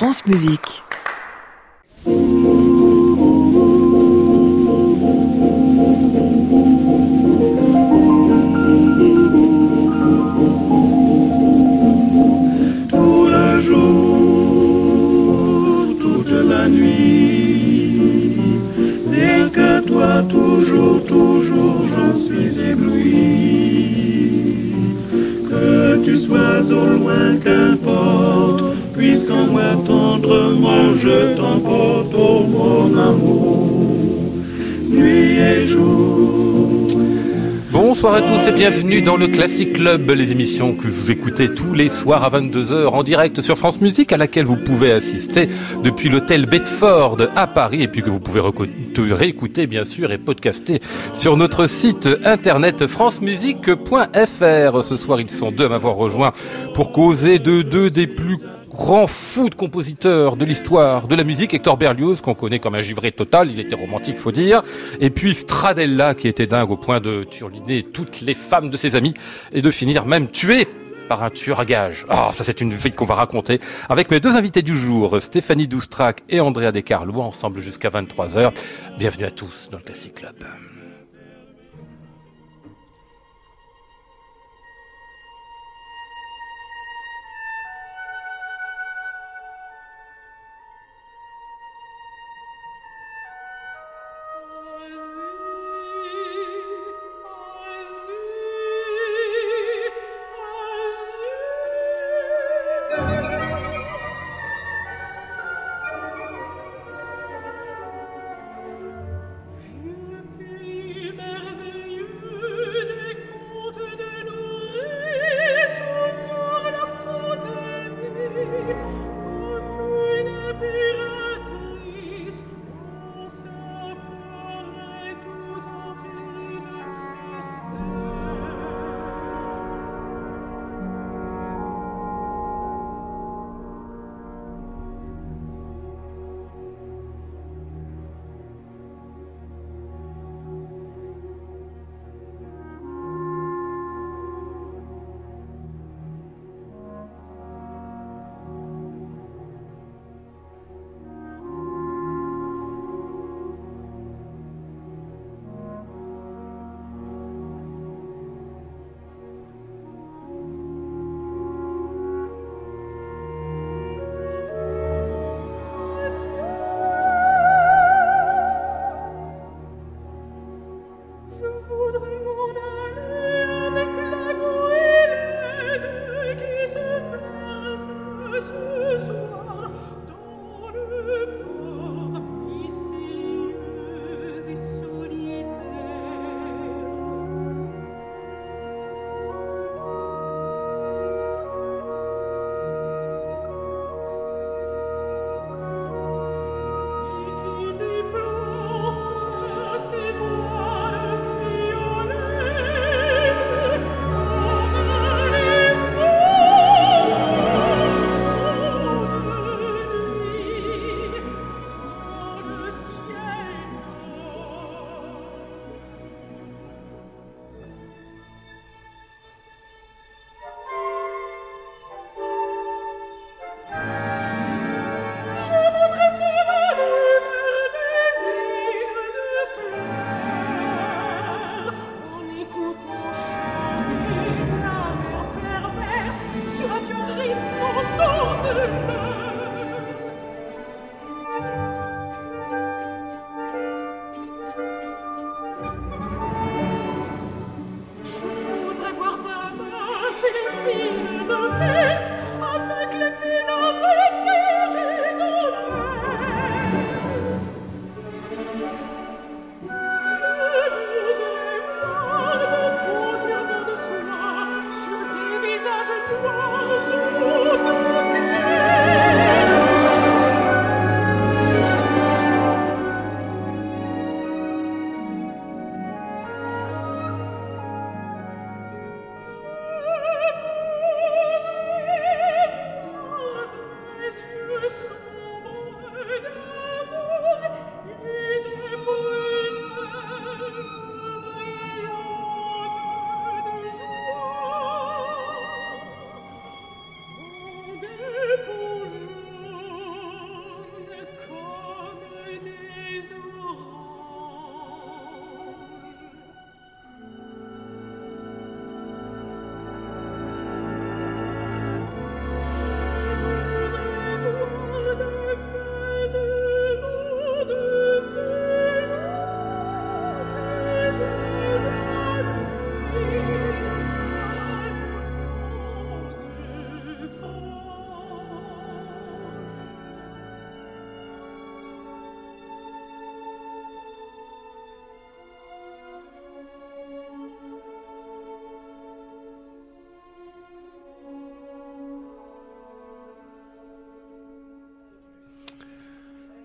France Musique. Tout le jour, toute la nuit, rien que toi, toujours, toujours, j'en suis ébloui. Que tu sois au loin, puisqu'en Bonsoir à tous et bienvenue dans le Classic Club, les émissions que vous écoutez tous les soirs à 22h en direct sur France Musique, à laquelle vous pouvez assister depuis l'hôtel Bedford à Paris et puis que vous pouvez réécouter bien sûr et podcaster sur notre site internet francemusique.fr. Ce soir, ils sont deux à m'avoir rejoint pour causer de deux des plus grand fou de compositeur de l'histoire de la musique, Hector Berlioz, qu'on connaît comme un givré total, il était romantique, faut dire, et puis Stradella, qui était dingue au point de turliner toutes les femmes de ses amis, et de finir même tué par un tueur à gages. Ah, ça c'est une vie qu'on va raconter avec mes deux invités du jour, Stéphanie Doustrac et Andrea Descarlo, ensemble jusqu'à 23h. Bienvenue à tous dans le Classic Club.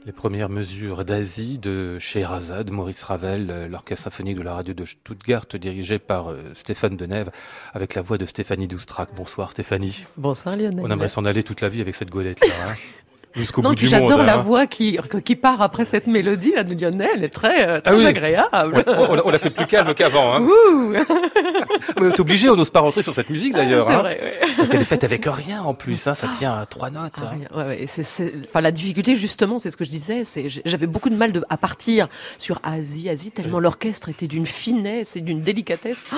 Les premières mesures d'Asie de Scheherazade, Maurice Ravel, euh, l'orchestre symphonique de la radio de Stuttgart, dirigé par euh, Stéphane Denève, avec la voix de Stéphanie Doustrac. Bonsoir Stéphanie. Bonsoir Lionel. On aimerait s'en aller toute la vie avec cette golette-là. Hein Jusqu'au bout du monde. j'adore la hein. voix qui, qui part après cette mélodie là de Lionel, elle est très, euh, très Ah oui. agréable. On, l'a- on l'a fait plus calme qu'avant. Hein. T'es obligé, on n'ose pas rentrer sur cette musique d'ailleurs. c'est hein. vrai, ouais. Parce qu'elle est faite avec rien en plus, hein, ça tient à trois notes. Ah, hein. Ouais, ouais, c'est, enfin, la difficulté, justement, c'est ce que je disais, c'est, j'avais beaucoup de mal de, à partir sur Asie, Asie, tellement l'orchestre était d'une finesse et d'une délicatesse. Ah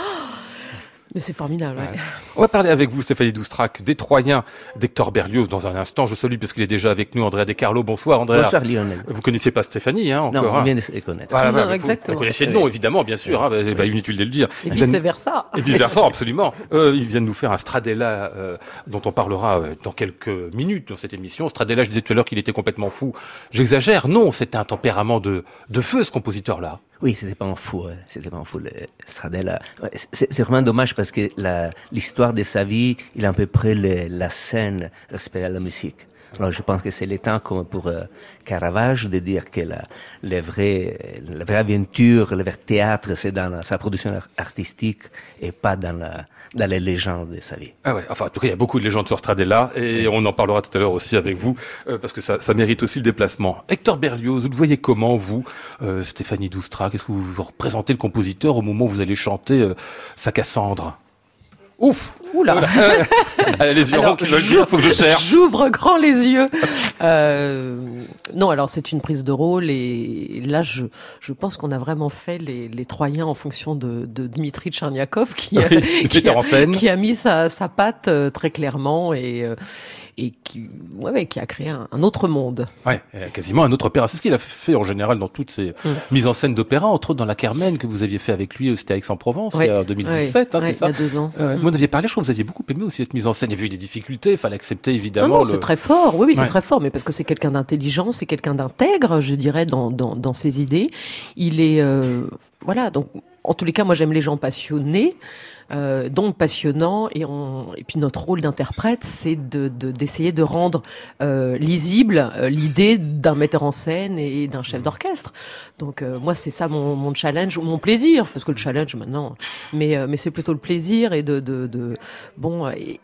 mais c'est formidable, ouais. Ouais. On va parler avec vous, Stéphanie Doustrac, des Troyens d'Hector Berlioz dans un instant. Je salue parce qu'il est déjà avec nous, Andrea Descarlo. Bonsoir, Andrea. Bonsoir Lionel. Vous connaissiez pas Stéphanie, hein, encore. Non, hein. on vient de se connaître. Voilà, Non, exactement. Vous connaissiez le nom, évidemment, bien sûr. Hein, bah, bah, inutile de le dire. Et Il vient de- vice versa. Et vice versa, absolument. Euh, il vient de nous faire un Stradella euh, dont on parlera euh, dans quelques minutes dans cette émission. Stradella, je disais tout à l'heure qu'il était complètement fou. J'exagère. Non, c'était un tempérament de, de feu, ce compositeur-là. Oui, c'était pas un fou, hein. c'était pas un fou, le Stradella. C'est vraiment dommage parce que l'histoire de sa vie, il a à peu près le- la scène respect à la musique. Alors je pense que c'est le temps comme pour euh, Caravage de dire que la, le vrai, la vraie aventure, le vrai théâtre, c'est dans la- sa production ar- artistique et pas dans, la, dans les légendes de sa vie. Ah ouais, enfin, en tout cas, il y a beaucoup de légendes sur Stradella, et on en parlera tout à l'heure aussi avec vous, euh, parce que ça, ça mérite aussi le déplacement. Hector Berlioz, vous le voyez comment, vous, euh, Stéphanie Doustrac Est-ce que vous, vous représentez le compositeur au moment où vous allez chanter euh, sa Cassandre Ouf Oula. Allez, les yeux Alors, qui veulent dire, faut que je cherche. J'ouvre grand les yeux. Euh, non, alors c'est une prise de rôle et là je je pense qu'on a vraiment fait les, les Troyens en fonction de, de Dmitri Tcherniakov qui a, Oui, qui, metteur a, en scène. qui a mis sa, sa patte euh, très clairement et euh, et qui ouais, ouais, qui a créé un, un autre monde. Ouais, euh, quasiment un autre opéra. C'est ce qu'il a fait en général dans toutes ses Mm. mises en scène d'opéra, entre autres dans la Carmen que vous aviez fait avec lui, c'était à Aix-en-Provence, Ouais, en 2017, hein, c'est ça Il y a deux ans. Euh, Vous en aviez parlé, je crois que vous aviez beaucoup aimé aussi cette mise en scène. Il y avait eu des difficultés, il fallait accepter évidemment. non, le- c'est très fort. Oui, oui, c'est très fort, mais parce que c'est quelqu'un d'intelligent, c'est quelqu'un d'intègre, je dirais, dans, dans, dans ses idées. Il est, euh, voilà, donc, en tous les cas, moi, j'aime les gens passionnés, euh, donc passionnants, et, on, et puis notre rôle d'interprète, c'est de, de, d'essayer de rendre euh, lisible euh, l'idée d'un metteur en scène et d'un chef d'orchestre. Donc, euh, moi, c'est ça mon, mon challenge, ou mon plaisir, parce que le challenge maintenant, mais, euh, mais c'est plutôt le plaisir et de, de, de bon, et,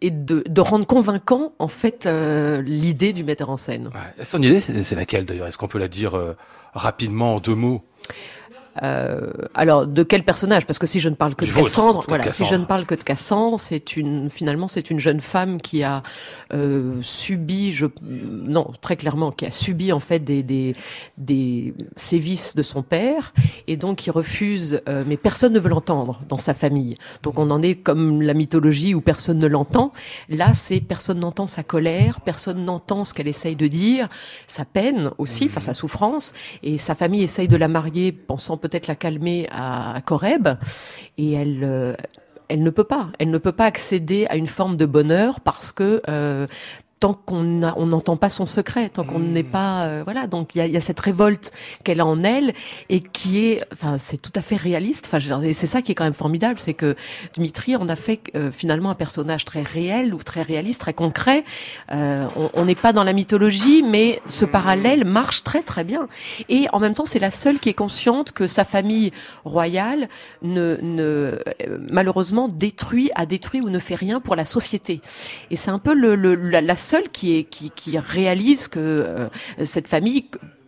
et, de, de rendre convaincant, en fait, euh, l'idée du metteur en scène. Ouais. Son idée, c'est c'est laquelle d'ailleurs? Est-ce qu'on peut la dire euh, rapidement en deux mots? Euh, alors, de quel personnage? Parce que si je ne parle que de Cassandre, de voilà, si je ne parle que de Cassandre, c'est une, finalement, c'est une jeune femme qui a euh, subi, je, non, très clairement, qui a subi en fait des, des, des sévices de son père, et donc qui refuse, euh, mais personne ne veut l'entendre dans sa famille. Donc on en est comme la mythologie où personne ne l'entend. Là, c'est personne n'entend sa colère, personne n'entend ce qu'elle essaye de dire, sa peine aussi, enfin sa souffrance, et sa famille essaye de la marier, pensant peut-être la calmer à, Coreb, et elle. euh, elle ne peut pas, elle ne peut pas accéder à une forme de bonheur parce que euh, tant qu'on on n'entend pas son secret, tant qu'on n'est pas, euh, voilà. Donc il y a, y a cette révolte qu'elle a en elle et qui est, enfin, c'est tout à fait réaliste. Enfin, c'est ça qui est quand même formidable, c'est que Dimitri en a fait euh, finalement un personnage très réel ou très réaliste, très concret. Euh, on- n'est pas dans la mythologie, mais ce parallèle marche très très bien. Et en même temps, c'est la seule qui est consciente que sa famille royale ne, ne euh, malheureusement détruit, a détruit ou ne fait rien pour la société. Et c'est un peu le, le- la, la seule qui qui, qui réalise que euh, cette famille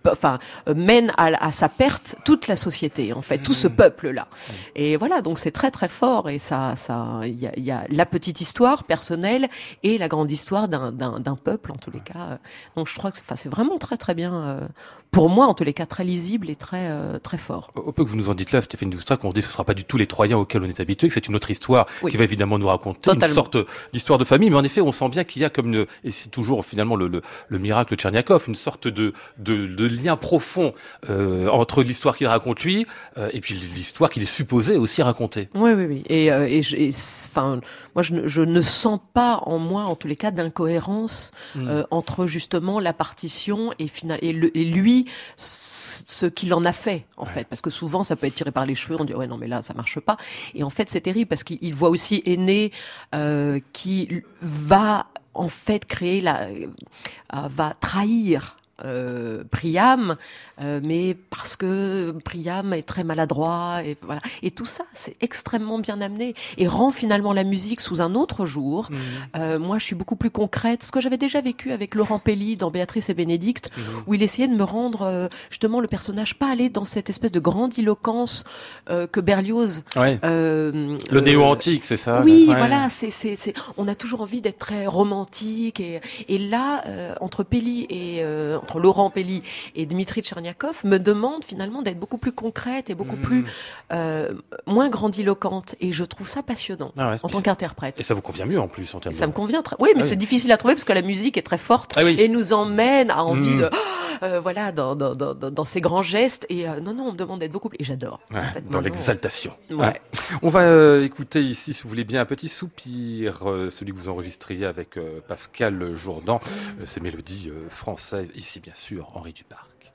enfin euh, mène à, à sa perte toute la société en fait tout ce peuple là et voilà donc c'est très très fort et ça ça il y a, y a la petite histoire personnelle et la grande histoire d'un d'un d'un peuple en tous les cas donc je crois que c'est- enfin c'est vraiment très très bien euh, pour moi en tous les cas très lisible et très euh, très fort Au peu que vous nous en dites là, Stéphane Doustrac, on se dit que ce sera pas du tout les Troyens auxquels on est habitué, que c'est une autre histoire Oui. qui va évidemment nous raconter Totalement. une sorte d'histoire de famille. Mais en effet, on sent bien qu'il y a comme une, et c'est toujours finalement le, le, le miracle de Tcherniakov, une sorte de, de, de lien profond euh, entre l'histoire qu'il raconte lui euh, et puis l'histoire qu'il est supposé aussi raconter. Oui, oui, oui. Et, euh, et, enfin, moi, je ne, je ne sens pas en moi, en tous les cas, d'incohérence Mm. euh, entre justement la partition et, final, et, le, et lui, ce qu'il en a fait, en fait. Parce que souvent, ça peut être tiré par les cheveux, on dit, ouais, non, mais là, ça marche pas. Et en fait, c'est terrible parce qu'il il voit aussi Aîné qui va, en fait, créer la... va trahir euh, Priam, euh, mais parce que Priam est très maladroit et voilà. Et tout ça, c'est extrêmement bien amené et rend finalement la musique sous un autre jour. Mhm. Euh, moi, je suis beaucoup plus concrète. Ce que j'avais déjà vécu avec Laurent Pelli dans Béatrice et Bénédicte, Mhm. où il essayait de me rendre euh, justement le personnage pas aller dans cette espèce de grandiloquence euh, que Berlioz. Ouais. euh, Le néo antique, c'est ça. oui, Ouais. voilà, c'est, c'est, c'est, on a toujours envie d'être très romantique et, et là, euh, entre Pelli et euh, entre Laurent Pelli et Dmitri Tcherniakov, me demande finalement d'être beaucoup plus concrète et beaucoup Mhm. plus euh, moins grandiloquente et je trouve ça passionnant Ah ouais, en tant qu'interprète. Et ça vous convient mieux en plus en termes Ça de- me convient très. Oui, mais Ah c'est oui. difficile à trouver parce que la musique est très forte Ah oui. et nous emmène à envie de, euh, voilà, dans, dans, dans, dans- ces grands gestes. Et euh, non, non, on me demande d'être beaucoup plus. Et j'adore. Ouais, en fait, dans l'exaltation. Ouais. On va écouter ici, si vous voulez bien, un petit soupir, celui que vous enregistriez avec Pascal Jourdan, euh, ces mélodies françaises, ici bien sûr, Henri Duparc.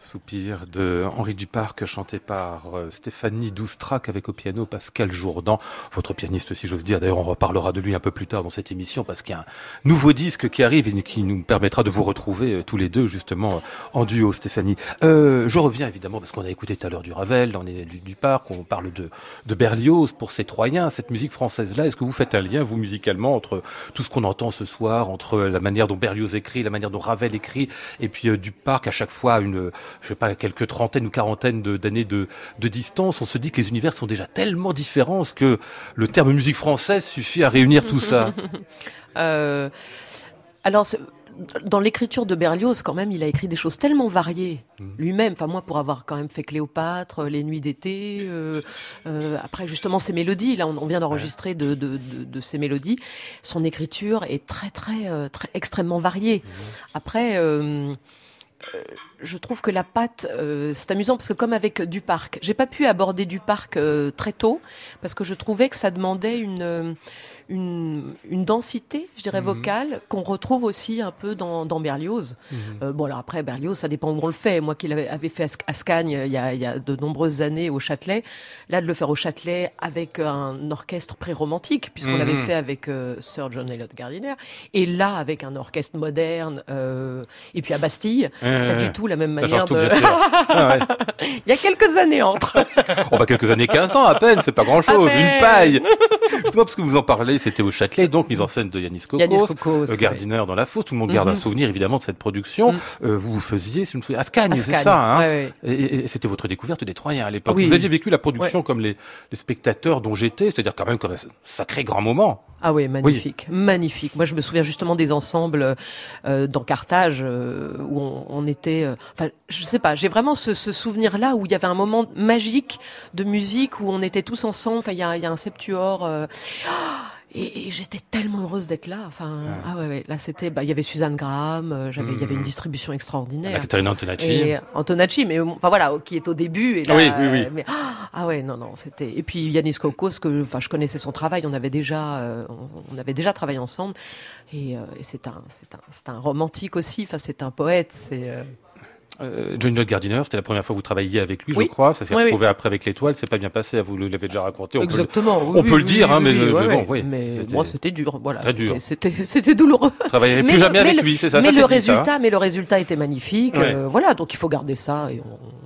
Soupir de Henri Duparc, chanté par euh, Stéphanie Doustrac avec au piano Pascal Jourdan, votre pianiste si j'ose dire. D'ailleurs, on reparlera de lui un peu plus tard dans cette émission parce qu'il y a un nouveau disque qui arrive et qui nous permettra de vous retrouver euh, tous les deux justement euh, en duo, Stéphanie. Euh, je reviens évidemment parce qu'on a écouté tout à l'heure du Ravel, on est du Duparc, on parle de, de Berlioz pour ces Troyens, cette musique française-là. Est-ce que vous faites un lien, vous, musicalement, entre tout ce qu'on entend ce soir, entre la manière dont Berlioz écrit, la manière dont Ravel écrit, et puis euh, Duparc à chaque fois une, je sais pas, quelques trentaines ou quarantaines d'années de, de distance, on se dit que les univers sont déjà tellement différents que le terme musique française suffit à réunir tout ça. Euh, alors, dans l'écriture de Berlioz, quand même, il a écrit des choses tellement variées lui-même. Enfin, moi, pour avoir quand même fait Cléopâtre, Les Nuits d'été, euh, euh, après justement ces mélodies, là, on, on vient d'enregistrer de, de, de, de ces mélodies. Son écriture est très, très, très extrêmement variée. Après. euh, euh, je trouve que la patte, euh, c'est amusant parce que comme avec Duparc, j'ai pas pu aborder Duparc euh, très tôt parce que je trouvais que ça demandait une euh, une, une densité, je dirais Mhm. vocale, qu'on retrouve aussi un peu dans, dans Berlioz. Mhm. Euh, bon alors après Berlioz, ça dépend où on le fait. Moi qui l'avais fait à Sc- à Scagne il y, a, il y a de nombreuses années au Châtelet, là de le faire au Châtelet avec un orchestre pré-romantique puisqu'on Mhm. l'avait fait avec euh, Sir John Eliot Gardiner et là avec un orchestre moderne euh, et puis à Bastille, c'est pas du tout la même Ça manière tout, de. bien sûr. Ah ouais. il y a quelques années entre. On va quelques années, 15 ans à peine, c'est pas grand chose, À peine. une paille. Justement, parce que vous en parlez, c'était au Châtelet, donc mise en scène de Yanis Kokos, Yanis Kokos, euh, Gardiner dans la fosse, tout le monde garde Mhm. un souvenir évidemment de cette production. Mhm. Euh, vous vous faisiez, si je me souviens, À c'est ça, hein Ouais, ouais. Et, c'était votre découverte des Troyens à l'époque. Oui. Vous aviez vécu la production comme les, les spectateurs dont j'étais, c'est-à-dire quand même comme un sacré grand moment. Ah oui, magnifique, magnifique. Moi, je me souviens justement des ensembles euh, dans Carthage euh, où on, on était. euh, Enfin, je sais pas. J'ai vraiment ce, ce souvenir-là où il y avait un moment magique de musique où on était tous ensemble. Enfin, il y a, y a un septuor. euh, et, et j'étais tellement heureuse d'être là. Enfin, ah ouais, ouais. Là, c'était. Bah, il y avait Suzanne Graham. euh, J'avais, il y avait une distribution La extraordinaire. Caterina Antonacci. Et Antonacci, mais enfin voilà, qui est au début. Et là, Oui, oui, oui. mais- ah ouais, non, non, c'était. Et puis Yanis Kokos, que enfin je connaissais son travail, on avait déjà, euh, on, on avait déjà travaillé ensemble. Et, euh, et c'est un, c'est un, c'est un romantique aussi. Enfin, c'est un poète. C'est. Euh, Johnny Lloyd Gardiner, c'était la première fois que vous travailliez avec lui, Oui. je crois. Ça s'est Oui, retrouvé après avec l'étoile. C'est pas bien passé. Vous l'avez déjà raconté. On peut le- Exactement. on peut le dire, hein, mais- bon, oui, Mais moi, c'était dur. Voilà, Très c'était- dur. C'était, c'était douloureux. Travailler plus jamais mais avec le- lui, c'est ça. mais ça, le ça, hein. résultat, mais le résultat était magnifique. Euh, voilà, donc il faut garder ça et on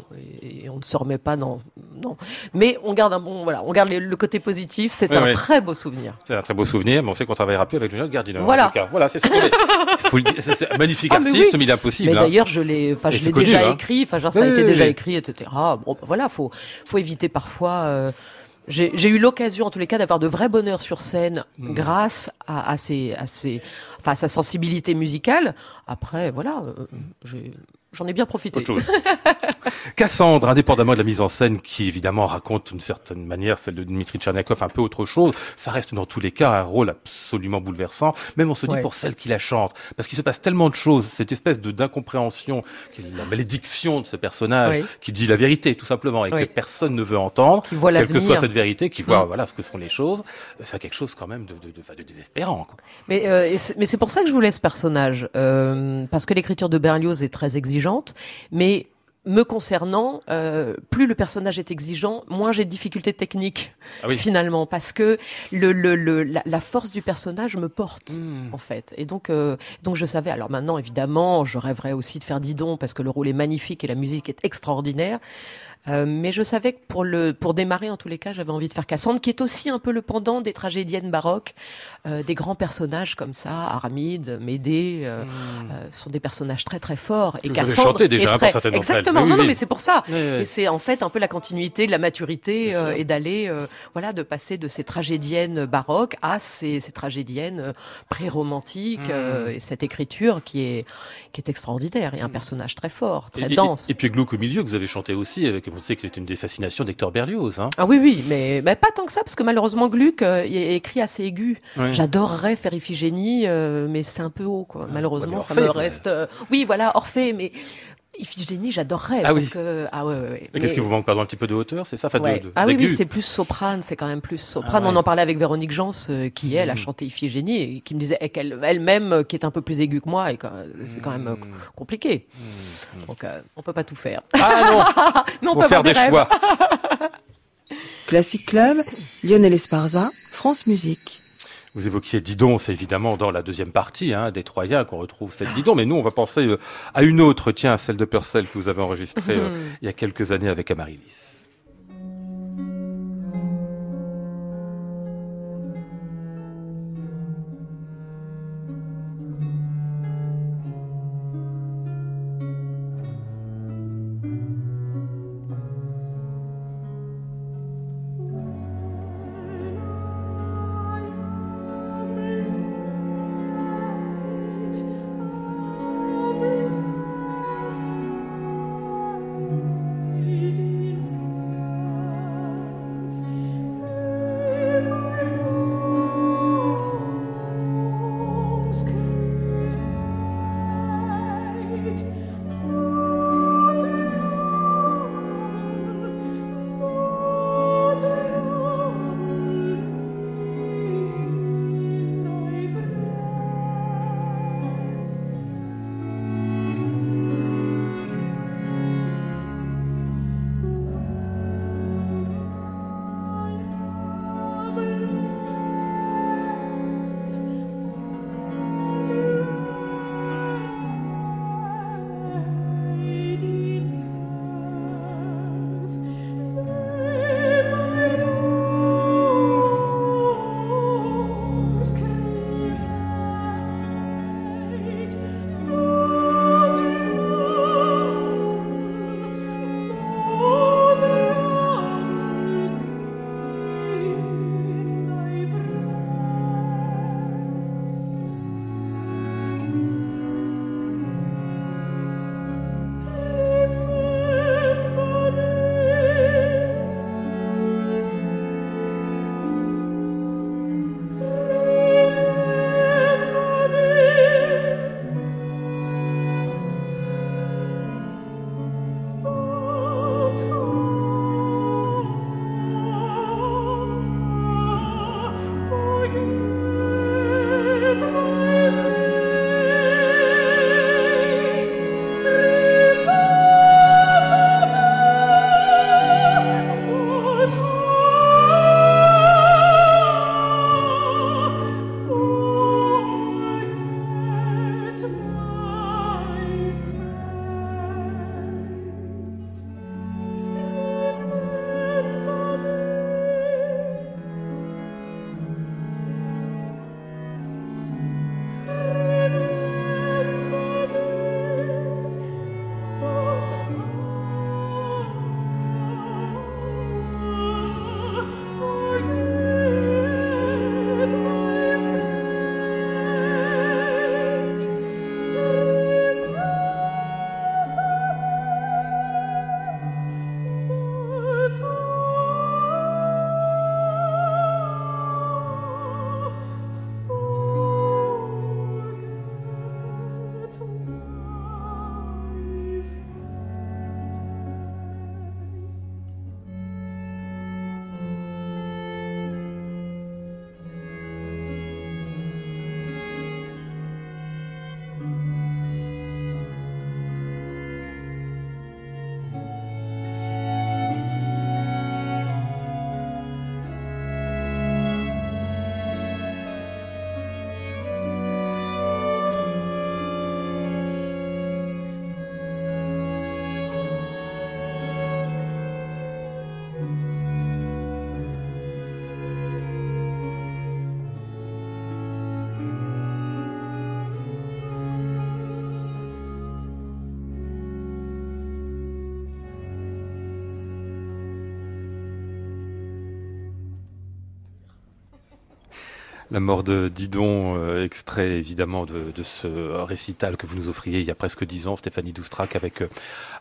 ne se remet pas dans, non. Mais on garde un bon, voilà, on garde le, le côté positif. C'est un très beau souvenir. C'est un très beau souvenir, mais on sait qu'on travaillera plus avec Johnny Lloyd Gardiner. en Voilà. tout cas. Voilà, c'est ça. qu'on est- Faut le dire, c'est- c'est un magnifique Ah, mais artiste, oui. mais il est impossible. Mais hein. d'ailleurs, je l'ai, enfin, je l'ai déjà hein. écrit. Enfin, genre, ça Oui, a été oui, déjà oui. écrit, etc. Bon, bah, voilà, faut, faut éviter parfois. euh, j'ai j'ai eu l'occasion, en tous les cas, d'avoir de vrais bonheurs sur scène Mm. grâce à, à ses, à ses, enfin, à sa sensibilité musicale. Après, voilà, euh, j'ai- j'en ai bien profité. Autre chose. Cassandre, indépendamment de la mise en scène qui évidemment raconte d'une certaine manière celle de Dmitri Tcherniakov un peu autre chose, ça reste dans tous les cas un rôle absolument bouleversant, même on se dit Ouais. pour celle qui la chante, parce qu'il se passe tellement de choses, cette espèce de d'incompréhension, la malédiction de ce personnage, Oui. qui dit la vérité tout simplement et Oui. que personne ne veut entendre, Qui voit quelle que soit cette vérité, qui voit Mm. voilà ce que sont les choses, c'est quelque chose quand même de, de, de, enfin, de désespérant. Quoi. Mais, euh, mais c'est pour ça que je voulais ce personnage, euh, parce que l'écriture de Berlioz est très exigeante, mais me concernant, euh, plus le personnage est exigeant, moins j'ai de difficultés techniques Ah oui. finalement, parce que le, le, le, la, la force du personnage me porte. Mm. En fait, et donc euh, donc je savais. Alors maintenant, évidemment, je rêverais aussi de faire Didon parce que le rôle est magnifique et la musique est extraordinaire. Euh, mais je savais que pour le pour démarrer en tous les cas, j'avais envie de faire Cassandre, qui est aussi un peu le pendant des tragédiennes baroques, euh, des grands personnages comme ça, Aramide, Médée, euh, euh, sont des personnages très très forts. Et Vous avez Cassandre chanté déjà est pour très... certaines d'entre exactement. Oui, non, non, mais c'est pour ça. Et c'est en fait un peu la continuité de la maturité euh, et d'aller, euh, voilà, de passer de ces tragédiennes baroques à ces, ces tragédiennes euh, pré-romantiques Mm. euh, et cette écriture qui est qui est extraordinaire et un personnage très fort, très Et- et- dense. Et, puis Gluck au milieu que vous avez chanté aussi, avec, on sait que c'était une des fascinations d'Hector Berlioz. Hein. Ah oui, oui, mais, mais pas tant que ça, parce que malheureusement, Gluck euh, est écrit assez aigu. J'adorerais faire Iphigénie, euh, mais c'est un peu haut, quoi. Malheureusement, bah, ça me reste... oui, voilà, Orphée, mais Iphigénie, j'adorerais. Ah oui. parce que... Ah ouais, ouais, ouais. Et qu'est-ce Mais- qui vous manque pardon un petit peu de hauteur, c'est ça enfin, Ouais. de, ah oui, oui, c'est plus soprane, c'est quand même plus soprane. Ah ouais. On en parlait avec Véronique Jans, euh, qui elle a Mhm. chanté Iphigénie, et qui me disait qu'elle elle-même, euh, qui est un peu plus aiguë que moi, et c'est quand même euh, Mhm. compliqué. Donc euh, on peut pas tout faire. Ah Mais on non, peut faut faire des choix. Classic Club, Lionel Esparza, France Musique. Vous évoquiez Didon, c'est évidemment dans la deuxième partie hein, des Troyens qu'on retrouve cette Didon, mais nous on va penser euh, à une autre, tiens, celle de Purcell que vous avez enregistrée euh, il y a quelques années avec Amaryllis. La mort de Didon, euh, extrait évidemment de, de ce récital que vous nous offriez il y a presque dix ans, Stéphanie Doustrac avec euh,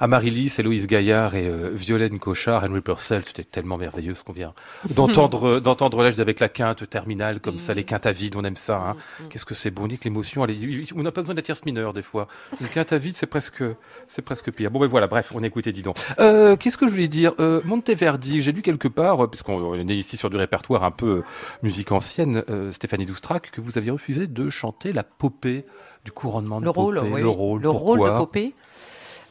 Amaryllis, Héloïse Gaillard et euh, Violaine Cochard, Henry Purcell. C'était tellement merveilleux ce qu'on vient d'entendre euh, d'entendre là avec la quinte terminale comme ça, les quintes à vide, on aime ça. Hein. Qu'est-ce que c'est bon, Nick, l'émotion. est- On n'a pas besoin de la tierce mineure des fois. Une quinte à vide, c'est presque, c'est presque pire. Bon, ben voilà, bref, on écoutait Didon. Qu'est-ce que je voulais dire? Monteverdi, j'ai lu quelque part, puisqu'on on est ici sur du répertoire un peu musique ancienne, Stéphanie Doustrac, que vous aviez refusé de chanter la popée du couronnement de Le rôle, Popée. oui, le rôle, le rôle de Popée.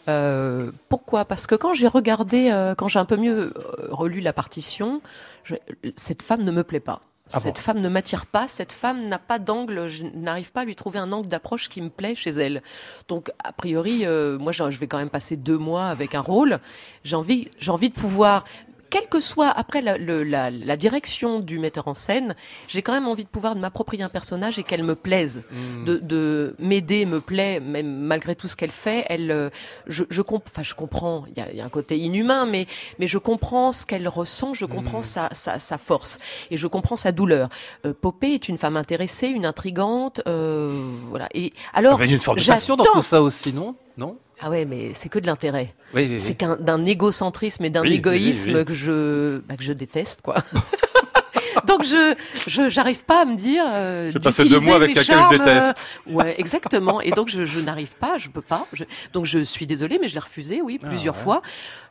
Euh, pourquoi? Parce que quand j'ai regardé, euh, quand j'ai un peu mieux euh, relu la partition, je- cette femme ne me plaît pas. Ah cette bon femme ne m'attire pas, cette femme n'a pas d'angle, je n'arrive pas à lui trouver un angle d'approche qui me plaît chez elle. Donc, a priori, euh, moi, je je vais quand même passer deux mois avec un rôle. J'ai envie, j'ai envie de pouvoir, quelle que soit après la, le- la- la direction du metteur en scène, j'ai quand même envie de pouvoir m'approprier un personnage et qu'elle me plaise Hmm. de, de m'aider me plaît, même malgré tout ce qu'elle fait. Elle, euh, je, je, comp- enfin, je comprends. Il y a, y a un côté inhumain, mais mais je comprends ce qu'elle ressent. Je comprends Hmm. sa, sa sa force et je comprends sa douleur. Euh, Popée est une femme intéressée, une intrigante, euh, voilà. Et alors, Il y a une forme de passion dans tout ça aussi, non? Non? Ah ouais, mais c'est que de l'intérêt. Oui, oui, oui. C'est qu'un d'un égocentrisme et d'un égoïsme que je bah, que je déteste quoi. Donc je je j'arrive pas à me dire. Euh, J'ai passé deux mois avec que je charmes, euh, déteste. ouais, exactement. Et donc je, je n'arrive pas, je peux pas. Je, donc je suis désolée, mais je l'ai refusé, oui, plusieurs Ah ouais. fois.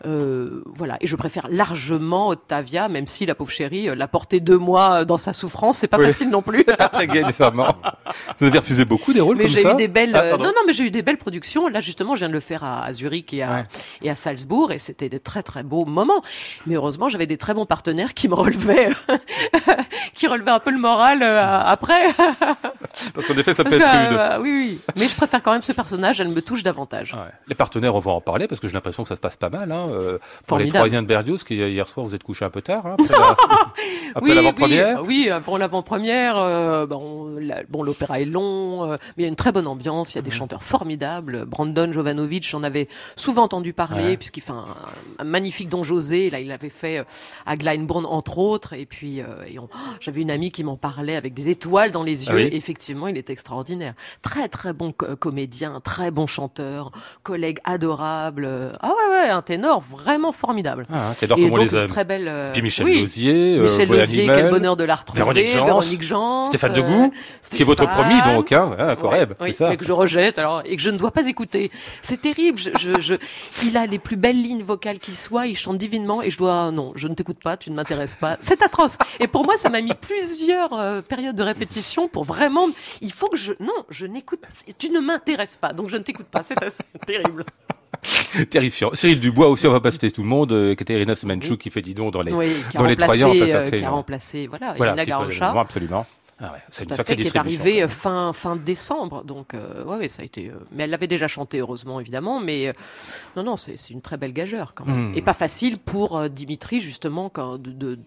Euh, voilà. Et je préfère largement Octavia, même si la pauvre chérie euh, l'a porté deux mois dans sa souffrance, c'est pas Oui. facile non plus. pas très gay nécessairement. Vous avez refusé beaucoup des rôles Mais comme j'ai ça eu des belles. Ah, euh, non, non, mais j'ai eu des belles productions. Là, justement, je viens de le faire à, à Zurich et à, Ouais. et à Salzbourg, et c'était des très très beaux moments. Mais heureusement, j'avais des très bons partenaires qui me relevaient, qui relevaient un peu le moral euh, après. Parce qu'en effet, ça Parce peut que, être rude. euh, oui, oui. Mais je préfère quand même ce personnage. Elle me touche davantage. Ouais. Les partenaires, on va en parler parce que j'ai l'impression que ça se passe pas mal. Hein. euh, pour les. Troyens de Berlioz, qui hier soir vous êtes couché un peu tard, hein, après la- après oui, l'avant-première. Oui, oui, euh, pour l'avant-première, euh, bon, la- bon, l'opéra est long, euh, mais il y a une très bonne ambiance. Il y a des chanteurs formidables. Brandon Jovanovic, j'en avais souvent entendu parler Ouais. puisqu'il fait un, un magnifique Don José. Là, il l'avait fait euh, à Glyndebourne entre autres. Et puis, euh, et on- oh, j'avais une amie qui m'en parlait avec des étoiles dans les yeux. Ah oui Et effectivement, il est extraordinaire. Très très bon co- comédien, très bon chanteur, collègue adorable. Euh, Ah ouais ouais, un ténor vraiment formidable. Ah, T'adores et comment on donc les aime. très belle. euh, Puis Michel oui. Lausier, euh, Michel Lausier, quel bonheur de la retrouver. Véronique Jans, Véronique Jans, Stéphane Degout, qui est votre Stéphane. promis donc, hein, ouais, Corrèbe, Ouais, oui, ça. mais que je rejette alors et que je ne dois pas écouter. C'est terrible. Je, je, je- il a les plus belles lignes vocales qui soient. Il chante divinement et je dois non, je ne t'écoute pas. Tu ne m'intéresses pas. C'est atroce. Et pour moi, ça m'a mis plusieurs euh, périodes de répétition pour vraiment. Il faut que je non, je n'écoute. Tu ne m'intéresses pas, donc je ne t'écoute pas. C'est assez terrible. Terrifiant. Cyril Dubois aussi, on va pas citer tout le monde. Euh, Katerina Semenchuk qui fait dis donc dans les. Oui, dans les enfin, euh, qui a euh, remplacé voilà, Voilà, Garancha. absolument. Ah ouais, c'est une sacrée qui est distribution. arrivé quand euh, fin fin décembre, donc euh, ouais, ouais, ça a été. euh, mais elle l'avait déjà chanté heureusement évidemment, mais euh, non non, c'est c'est une très belle gageure quand même, Hmm. et pas facile pour euh, Dimitri justement quand de de-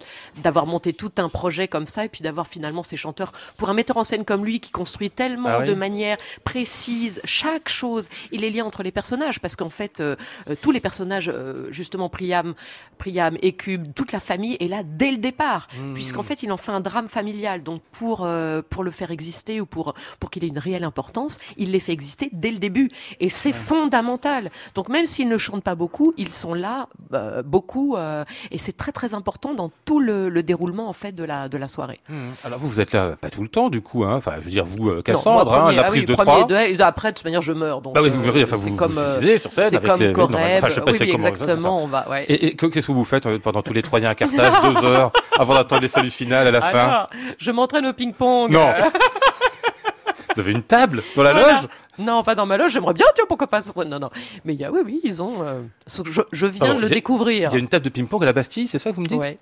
d'avoir monté tout un projet comme ça et puis d'avoir finalement ces chanteurs pour un metteur en scène comme lui qui construit tellement Ah oui. de manière précise chaque chose, il les liens entre les personnages parce qu'en fait euh, tous les personnages euh, justement Priam, Priam, Écube, toute la famille est là dès le départ, Hmm. puisqu'en fait il en fait un drame familial. Donc pour euh, pour le faire exister ou pour pour qu'il ait une réelle importance, il les fait exister dès le début et c'est fondamental. Donc même s'ils ne chantent pas beaucoup, ils sont là euh, beaucoup euh, et c'est très très important dans tout le, le déroulement en fait de la de la soirée. Mmh. Alors vous, vous êtes là pas tout le temps du coup, hein. Enfin, je veux dire vous, euh, Non, Cassandre, moi, hein, premier- la ah prise oui, de premier trois. de- et après de toute manière je meurs donc. Bah oui, vous euh, enfin c'est vous, comme vous euh, sur scène c'est comme les. non, Corrèbe. enfin, je sais pas oui, oui, exactement. On va ouais. Et, et que- qu'est-ce que vous faites pendant tous les Troyens à Carthage, deux heures avant d'attendre les saluts finales à la fin Alors, je m'entraîne au ping-pong. Non. Vous avez une table dans la Voilà. loge Non, pas dans ma loge. J'aimerais bien, tu vois, pourquoi pas. Non, non. Mais il y a, oui, oui, ils ont. euh, Je, je viens Pardon, de le découvrir. Il y a une table de ping-pong à la Bastille, c'est ça que vous me dites Ouais.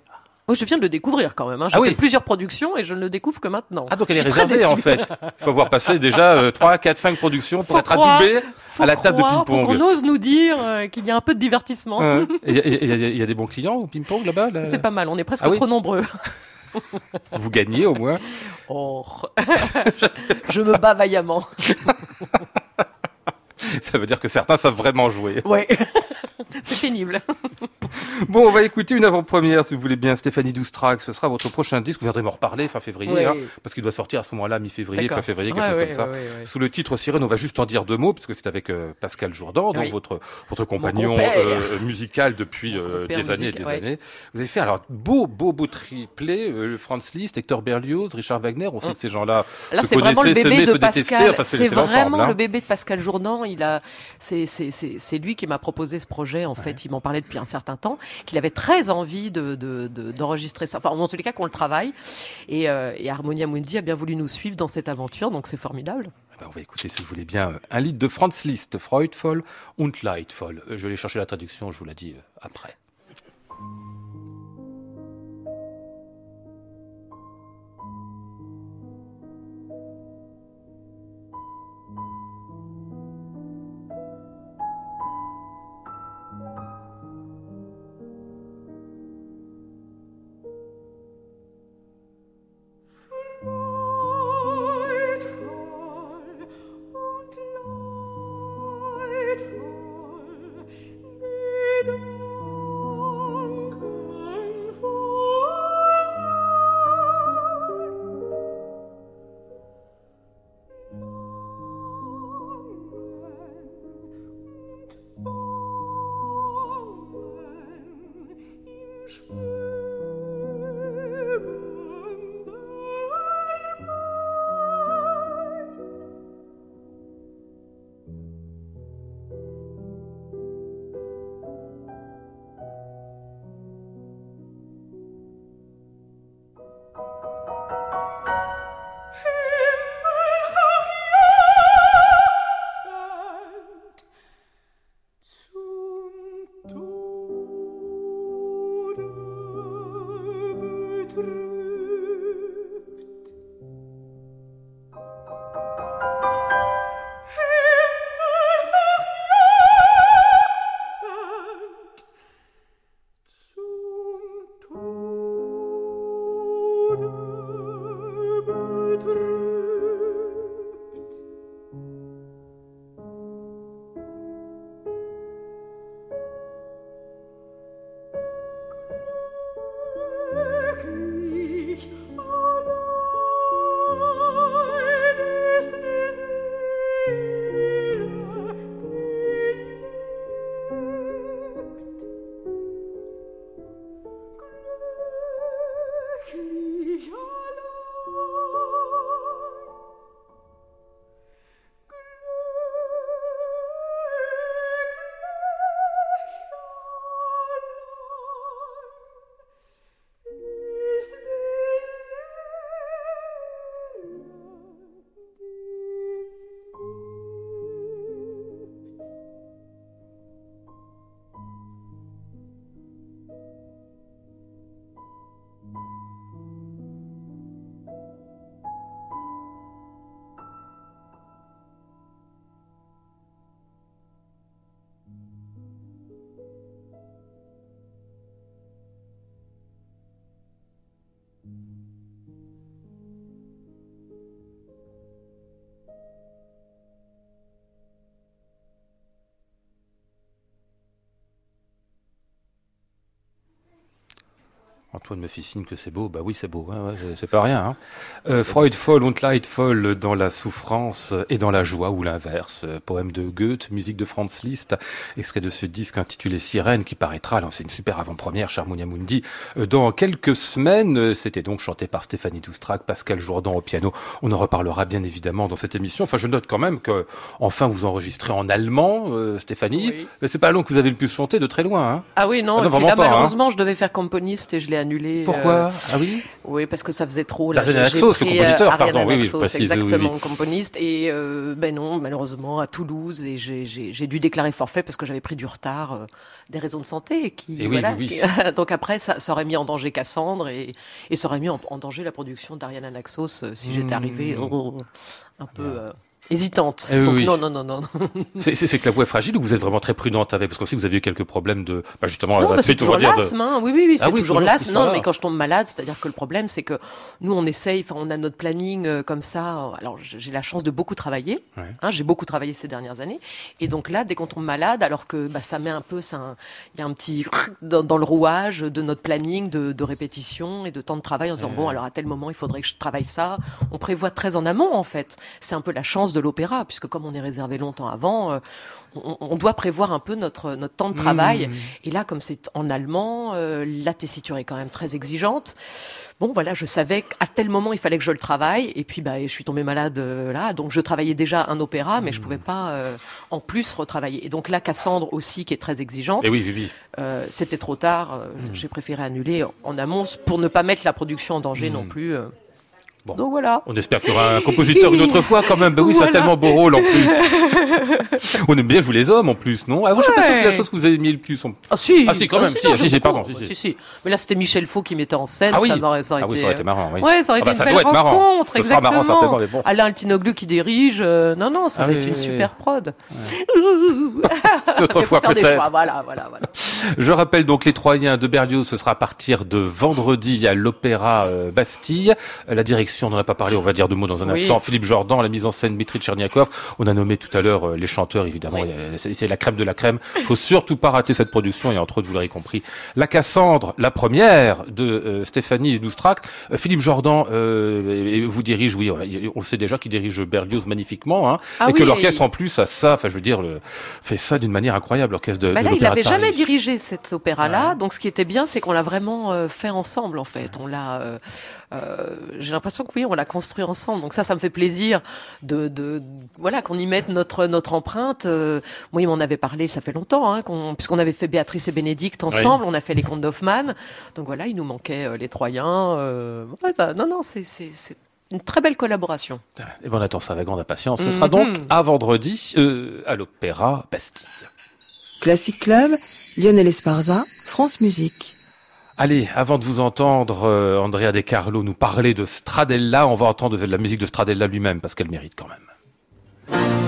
Oh, je viens de le découvrir quand même. Hein. J'ai Ah oui. fait plusieurs productions et je ne le découvre que maintenant. Ah donc elle est réservée en fait. Il faut avoir passé déjà euh, 3, 4, 5 productions pour Faut être croire, adoubé à la table de croire ping-pong. qu'on ose nous dire euh, qu'il y a un peu de divertissement. Hein Il y, a- y y des bons clients au ping-pong là-bas là C'est pas mal. On est presque Ah oui trop nombreux. Vous gagnez au moins Oh. je me bats vaillamment. Ça veut dire que certains savent vraiment jouer. Ouais. C'est pénible. Bon, on va écouter une avant-première, si vous voulez bien. Stéphanie Doustrac, ce sera votre prochain disque. Vous viendrez m'en reparler fin février, Oui. hein, parce qu'il doit sortir à ce moment-là, mi-février, fin février, quelque Ouais, chose ouais, comme ça. ouais. Sous le titre Sirène, on va juste en dire deux mots, parce que c'est avec euh, Pascal Jourdan, donc Oui. votre, votre compagnon euh, musical depuis euh, des années et des années. Vous avez fait alors beau, beau, beau triplé, Franz Liszt, Hector Berlioz, Richard Wagner. On sait que ces gens-là Là, se c'est vraiment le connaissaient, bébé se détestaient. C'est vraiment hein. le bébé de Pascal Jourdan. Il a, c'est lui qui m'a proposé ce projet. En fait, il m'en parlait depuis un certain temps, qu'il avait très envie de, de, de- d'enregistrer ça. Enfin, en tous les cas, qu'on le travaille. Et, euh, et Harmonia Mundi a bien voulu nous suivre dans cette aventure, donc c'est formidable. Eh ben, on va écouter, si vous voulez bien, un lied de Franz Liszt, Freudvoll und Leidvoll. Euh, Je vais chercher la traduction, je vous la dis euh, après. just Antoine me fait signe que c'est beau. Bah oui, c'est beau. Ouais, ouais, c'est- pas rien. Hein. Euh, Freudvoll und Leidvoll dans la souffrance et dans la joie ou l'inverse. Poème de Goethe, musique de Franz Liszt, extrait de ce disque intitulé Sirène qui paraîtra. Alors c'est une super avant-première, Charmonia Mundi. Euh, dans quelques semaines, c'était donc chanté par Stéphanie Doustrac, Pascal Jourdan au piano. On en reparlera bien évidemment dans cette émission. Enfin, je note quand même que enfin vous enregistrez en allemand, euh, Stéphanie. Oui. Mais c'est pas long que vous avez le plus chanté de très loin. Hein. Ah oui, non, Ah non, et puis vraiment là, pas, hein. malheureusement, je devais faire componiste et je l'ai annulé. euh, Pourquoi? Ah oui? Oui, parce que ça faisait trop. Là, j'ai- j'ai Naxos, le compositeur, euh, Ariane pardon, oui, oui, exactement, oui. componiste. Et euh, ben non, malheureusement, à Toulouse, et j'ai- dû déclarer forfait parce que j'avais pris du retard, euh, des raisons de santé, qui Et oui, voilà. qui- donc après, ça, ça aurait mis en danger Cassandre et, et ça aurait mis en, en danger la production d'Ariane Naxos euh, si j'étais arrivée Mmh. oh, un peu. euh, hésitante. Eh oui, Donc oui. non, non, non, non. C'est c'est- c'est que la voix est fragile ou vous êtes vraiment très prudente avec? Parce qu'on sait que vous avez eu quelques problèmes de. Bah justement, Non, fait c'est toujours de- l'asthme, hein. Oui, oui, oui, c'est Ah oui, toujours toujours l'asthme. Non, mais quand je tombe malade, c'est-à-dire que le problème, c'est que nous, on essaye, enfin, on a notre planning euh, comme ça. Alors, j'ai la chance de beaucoup travailler. Ouais. Hein, j'ai beaucoup travaillé ces dernières années. Et donc là, dès qu'on tombe malade, alors que bah, ça met un peu, ça, il y a un petit dans, dans le rouage de notre planning de, de répétition et de temps de travail en disant bon, alors à tel moment, il faudrait que je travaille ça. On prévoit très en amont, en fait. C'est un peu la chance de l'opéra, puisque comme on est réservé longtemps avant, euh, on, on doit prévoir un peu notre notre temps de travail. Mmh. Et là, comme c'est en allemand, euh, la tessiture est quand même très exigeante. Bon, voilà, je savais qu'à tel moment il fallait que je le travaille. Et puis, bah, je suis tombée malade euh, là, donc je travaillais déjà un opéra, mais je pouvais pas en plus retravailler. Et donc là, Cassandre aussi, qui est très exigeante, Eh oui, oui, oui. euh, c'était trop tard. euh, J'ai préféré annuler en amont pour ne pas mettre la production en danger non plus. Bon. Donc voilà. On espère qu'il y aura un compositeur une autre fois quand même. Ben oui, c'est Voilà. tellement beau rôle en plus. On aime bien jouer les hommes en plus, non? Ah, moi, je sais pas si c'est la Ouais. chose que vous avez aimé le plus. en- Ah si, Ah, si, quand même, si, si, j'aime si, pardon, si, si. si, si. Mais là, c'était Michel Faux qui mettait en scène. Ah oui. ça, m'aurait- ça aurait Ah oui, été, ça aurait été marrant, oui. Ouais, ça aurait Ah bah, été ça une doit belle être marrant. rencontre, Ce sera marrant, certainement, mais bon. Alain Altinoglu qui dirige, euh, non, non, ça Ah va oui, être une oui, super prod. Faut fois peut-être. voilà, voilà, voilà. Je rappelle donc les Troyens de Berlioz, ce sera à partir de vendredi à l'Opéra euh, Bastille. La direction, on n'en a pas parlé, on va dire deux mots dans un Oui. instant. Philippe Jordan, la mise en scène Dmitri Tcherniakov. On a nommé tout à l'heure euh, les chanteurs, évidemment. Oui. C'est la crème de la crème. Faut surtout pas rater cette production et entre autres, vous l'aurez compris, La Cassandre, la première de euh, Stéphanie Doustrac. Philippe Jordan euh, vous dirige, oui, on sait déjà qu'il dirige Berlioz magnifiquement, hein, Ah et que l'orchestre et- en plus a ça, enfin je veux dire, le, fait ça d'une manière incroyable, l'orchestre de, Bah de là, il Paris. jamais dirigé cet opéra-là, donc ce qui était bien, c'est qu'on l'a vraiment euh, fait ensemble, en fait. On l'a, euh, euh, j'ai l'impression que oui, on l'a construit ensemble. Donc ça, ça me fait plaisir de, de voilà, qu'on y mette notre notre empreinte. Moi, il m'en avait parlé, ça fait longtemps, hein, qu'on, puisqu'on avait fait Béatrice et Bénédicte ensemble, on a fait les contes d'Hoffmann. Donc voilà, il nous manquait les Troyens. Ouais, ça- non, non, c'est c'est c'est une très belle collaboration. Et ben on attend ça avec grande impatience. Ce Mhm. sera donc à vendredi euh, à l'Opéra Bastille. Classic Club, Lionel Esparza, France Musique. Allez, avant de vous entendre euh, Andrea De Carlo nous parler de Stradella, on va entendre de la musique de Stradella lui-même parce qu'elle mérite quand même.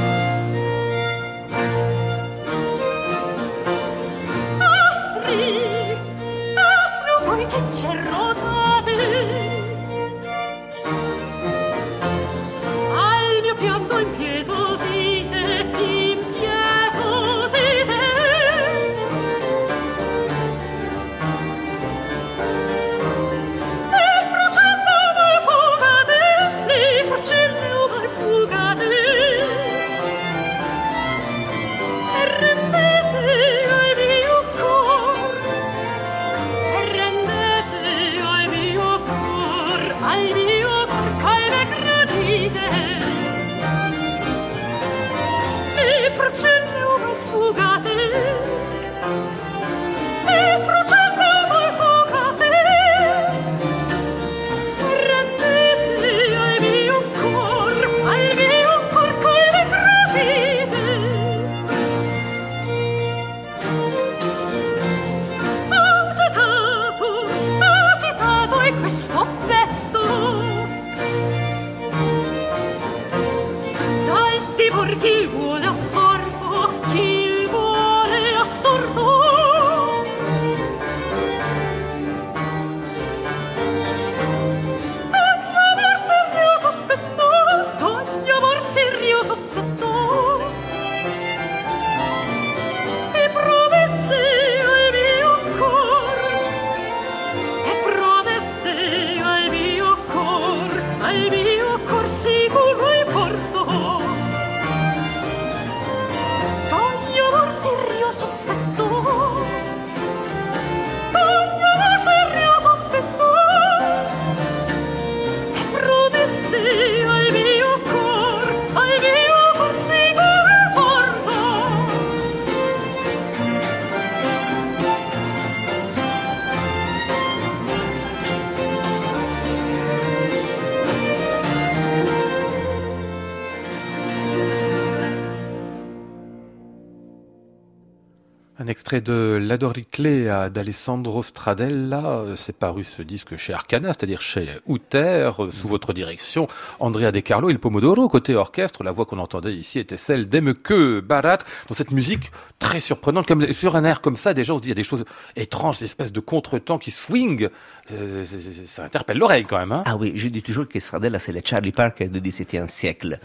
Extrait de L'Adoriclea d'Alessandro Stradella. C'est paru ce disque chez Arcana, c'est-à-dire chez Outer, sous votre direction. Andrea De Carlo et le Pomodoro, côté orchestre. La voix qu'on entendait ici était celle d'Emeke Barat, dans cette musique très surprenante. Comme, sur un air comme ça, déjà, on se dit, il y a des choses étranges, des espèces de contretemps qui swing. Euh, ça interpelle l'oreille quand même. Hein Ah oui, je dis toujours que Stradella, c'est le Charlie Parker du XVIIe siècle.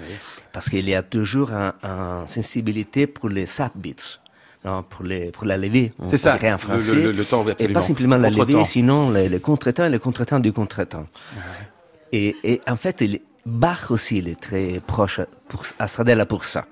Parce qu'il y a toujours une un sensibilité pour les sap beats. Non, pour, les, pour la levée, on C'est ça, dirait en le- français. le- le temps, oui, et pas simplement la levée, sinon les, les contretemps et les contretemps du contretemps. Et, et en fait, il- Bach aussi, il est très proche pour, à Stradella pour ça.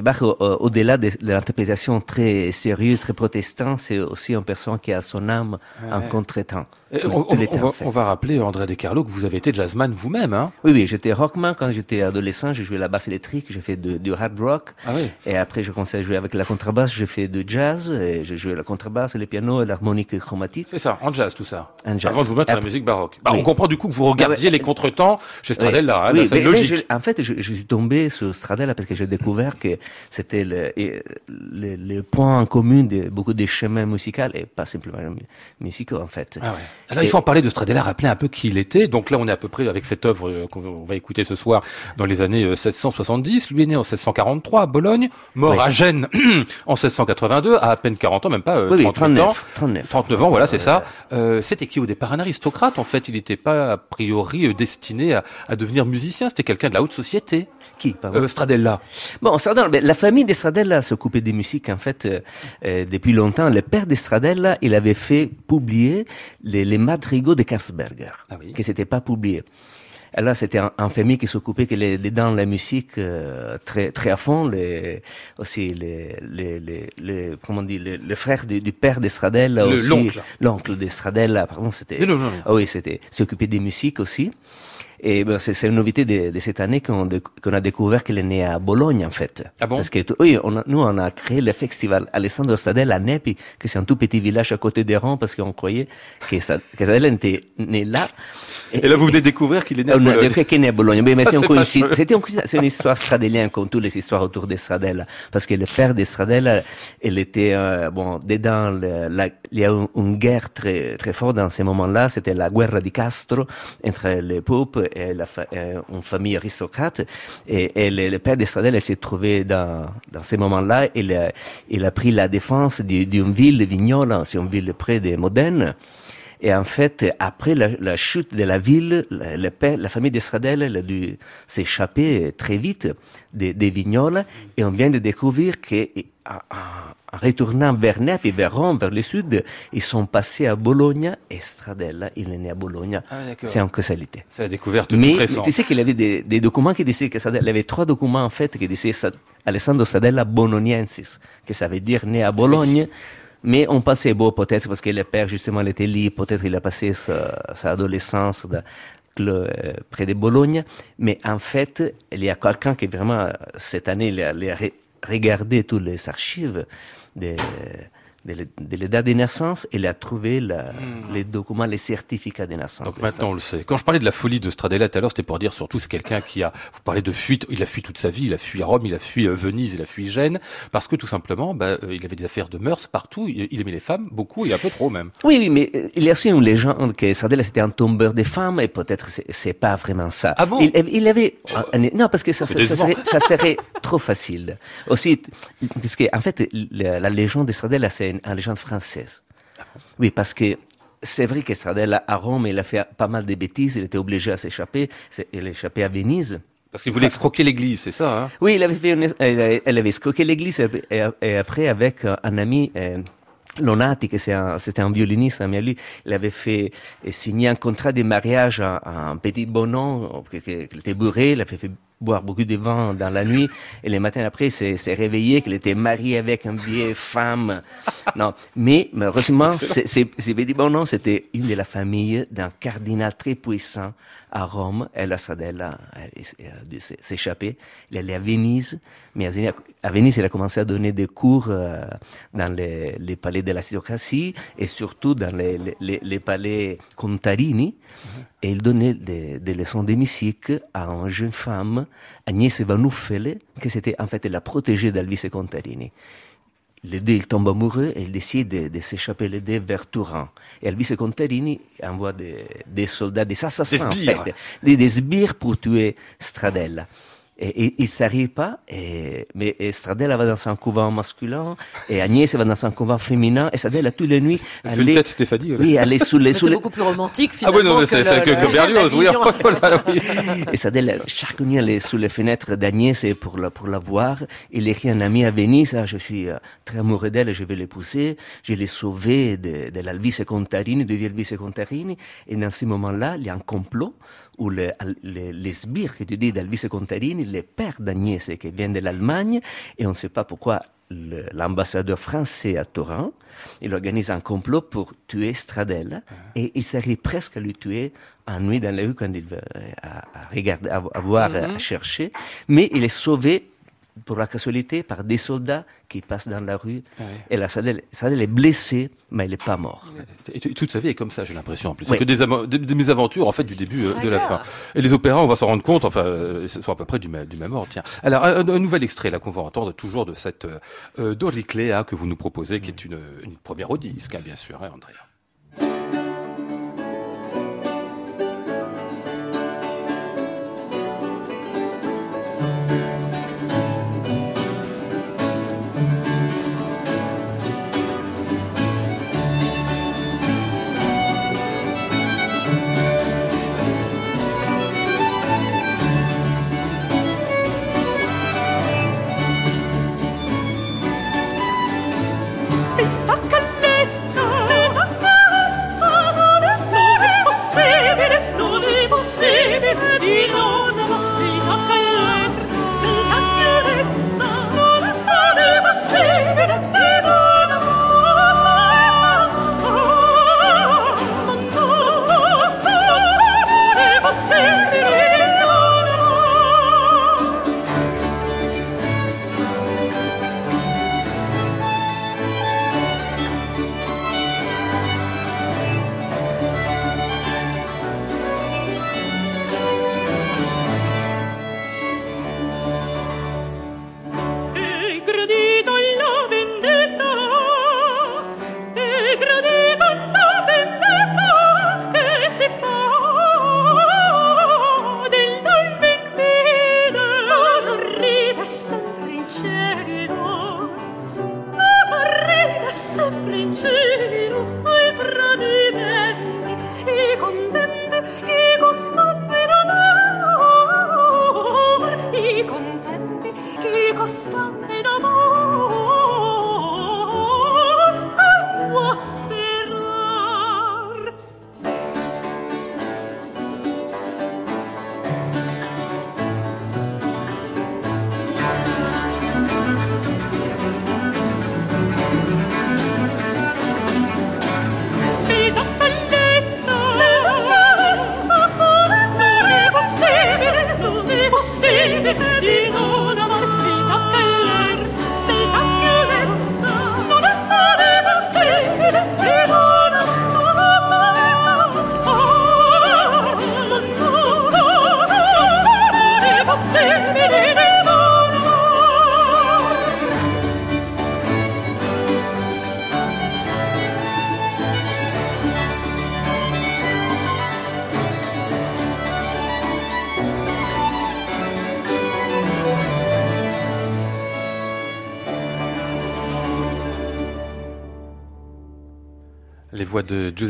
Bach, au- au- au-delà de, de l'interprétation très sérieuse, très protestante, c'est aussi une personne qui a son âme en contretemps. On, va, rappeler, André De Carlo, que vous avez été jazzman vous-même. Hein Oui, oui, j'étais rockman quand j'étais adolescent, j'ai joué la basse électrique, j'ai fait du hard rock. Ah oui. Et après, j'ai commencé à jouer avec la contrebasse, j'ai fait du jazz, et j'ai joué la contrebasse, le piano l'harmonique chromatique. C'est ça, en jazz tout ça. En jazz. Avant de vous mettre à la musique baroque. Bah, Oui. On comprend du coup que vous regardiez Ah ouais. les contretemps chez Stradella. hein, Oui, c'est logique. je- en fait, je, je suis tombé sur Stradella parce que j'ai découvert que c'était le, et, le, le point en commun de beaucoup de chemins musicaux, et pas simplement mu- musicaux, en fait. Ah ouais. Alors il faut en parler de Stradella, rappeler un peu qui il était. Donc là, on est à peu près avec cette œuvre euh, qu'on va écouter ce soir dans les années euh, 1670. Lui est né en 1643 à Bologne, mort Oui. à Gênes en 1682, à à peine 40 ans, même pas euh, Oui, oui, 38 ans. 39, 39. 39 ans, voilà, c'est ça. Euh, C'était qui au départ? Un aristocrate, en fait. Il n'était pas, a priori, euh, destiné à, à devenir musicien. C'était quelqu'un de la haute société. Qui, pardon Euh, Stradella. Bon, Stradella, la famille de Stradella s'occupait des musiques en fait euh, euh, depuis longtemps. Le père de Stradella, il avait fait publier les, les madrigaux de Karsberger, Ah oui. qui s'étaient pas publiés. Alors c'était un, un famille qui s'occupait que les, les- dans la musique euh, très très à fond, les, aussi les les les, les comment on dit le, frère du, du père de Stradella Le- aussi, l'oncle. l'oncle de Stradella, pardon, c'était ah oui, c'était s'occuper des musiques aussi. Et ben, c'est c'est une novité de, de cette année qu'on qu'on a découvert qu'il est né à Bologne en fait. Ah bon? Parce que oui, on a- nous on a créé le festival Alessandro Stadella à Nepi, que c'est un tout petit village à côté des Rangs parce qu'on croyait que, Sta- que était né là. Et là, vous venez découvrir qu'il est né à on a Bologne. découvert qu'il est né à Bologne. Mais, mais c'est une histoire stradélienne comme toutes les histoires autour de Stradella. Parce que le père de Stradella, il était, euh, bon, dedans, le- la, il y a une, une guerre très, très forte dans ces moments-là. C'était la guerre di Castro entre le peuple une famille aristocrate. Et, le, père de Stradella s'est trouvé dans, dans ces moments-là. Il a, il a pris la défense du- d'une ville, Vignola, c'est une ville près de Modène. Et en fait, après la, chute de la ville, la, famille d'Estradelle elle a dû s'échapper très vite des, des vignoles. Et on vient de découvrir que, retournant vers Naples et vers Rome, vers le sud, ils sont passés à Bologna. Et Stradella, il est né à Bologna. Ah. C'est en causalité. C'est la découverte Mais, toute mais récente. tu sais qu'il avait des, des documents qui disaient que Stradella, il avait trois documents en fait qui disaient Sa- Alessandro Stradella Bologniensis, que ça veut dire né à Bologne. Mais on pensait, bon, peut-être parce que le père, justement, il était libre, peut-être il a passé sa, sa adolescence le- euh, près de Bologne. Mais en fait, il y a quelqu'un qui vraiment, cette année, il a, il a re- regardé toutes les archives de, de, date de naissance et il a trouvé la- les documents, les certificats de naissance. Hmm. Donc maintenant on le sait. Quand je parlais de la folie de Stradella tout à l'heure, c'était pour dire surtout c'est quelqu'un qui a, vous parlez de fuite, il a fui toute sa vie, il a fui Rome, il a fui euh, Venise, il a fui Gênes, parce que tout simplement, bah, euh, il avait des affaires de mœurs partout, il, aimait les femmes beaucoup et un peu trop même. Oui, oui, mais euh, il y a aussi une légende que Stradella c'était un tombeur des femmes et peut-être c'est, pas vraiment ça. Ah bon il, il avait un- non parce que ça, C'est ça, ça décevant. serait, ça serait trop facile. Aussi parce que en fait la, la légende de Stradella c'est une, une légende française. Oui, parce que c'est vrai que Stradella à Rome il a fait pas mal de bêtises, il était obligé à s'échapper, il a échappé à Venise. Parce qu'il voulait escroquer l'église, c'est ça, hein? Oui, il avait fait une, elle, avait escroqué l'église et, après avec un, un ami. euh, Lonati, que c'est un, c'était un violoniste, mais lui, il avait fait euh, signer un contrat de mariage à, à un petit bonhomme qui, qui- qui était bourré, il avait fait boire beaucoup de vin dans la nuit, et le matin après, il s'est s'est réveillé qu'il était marié avec une vieille femme. Non, mais malheureusement, c'est- c'est- ce petit bonhomme, c'était une de la famille d'un cardinal très puissant à Rome. Et la Stradella elle a dû s'échapper. Il est allé à Venise, mais à Venise, il a commencé à donner des cours euh, dans les, les palais de l'aristocratie et surtout dans les- les, les palais contarini. Et il donnait des, des leçons de musique à une jeune femme, Agnès Vanuffele, qui c'était en fait la protégée d'Alvise Contarini. les deux, ils tombent amoureux et ils décident de, de s'échapper les deux vers Turin. Et Elvis Contarini envoie des, des soldats, des assassins, Des sbires. en fait, des, des sbires pour tuer Stradella. Et, et il s'arrive pas, et, mais et Stradella va dans un couvent masculin, et Agnès va dans un couvent féminin, et Stradella, toutes les nuits, Elle une allait, tête Stéphanie. oui, allait sous les, c'est beaucoup plus romantique Ah finalement. oui, non, mais c'est que, que Berlioz, oui. oui. Et dès chaque nuit, elle est sous les fenêtres d'Agnès et pour la, pour la voir. Il écrit un ami à Venise, ah, je suis euh, très amoureux d'elle et je vais l'épouser. Je l'ai sauvée de, de l'Alvise Contarini, de Elvise Contarini. Et dans ce moment-là, il y a un complot où les, sbires, que tu dis, d'Alvise Contarini, les pères d'Agnès qui viennent de l'Allemagne, et on ne sait pas pourquoi le- l'ambassadeur français à Turin, il organise un complot pour tuer Stradella et il s'arrive presque à le tuer en nuit dans la rue quand il va à, à regarder, à, à voir, à chercher, mais il est sauvé pour la casualité par des soldats qui passent dans la rue et la Stradella, Stradella est blessé mais il n'est pas mort. Et toute sa vie est comme ça, j'ai l'impression en plus. Oui. Que des, des, des mésaventures en fait du début euh, de la fin. Et les opéras, on va s'en rendre compte, enfin, euh, ce sont à peu près du, même- du même ordre. Tiens. Alors, un, un nouvel extrait là qu'on va entendre toujours de cette euh, euh, Doriclea que vous nous proposez, qui est une, une première au disque, hein, bien sûr, hein, Andrea.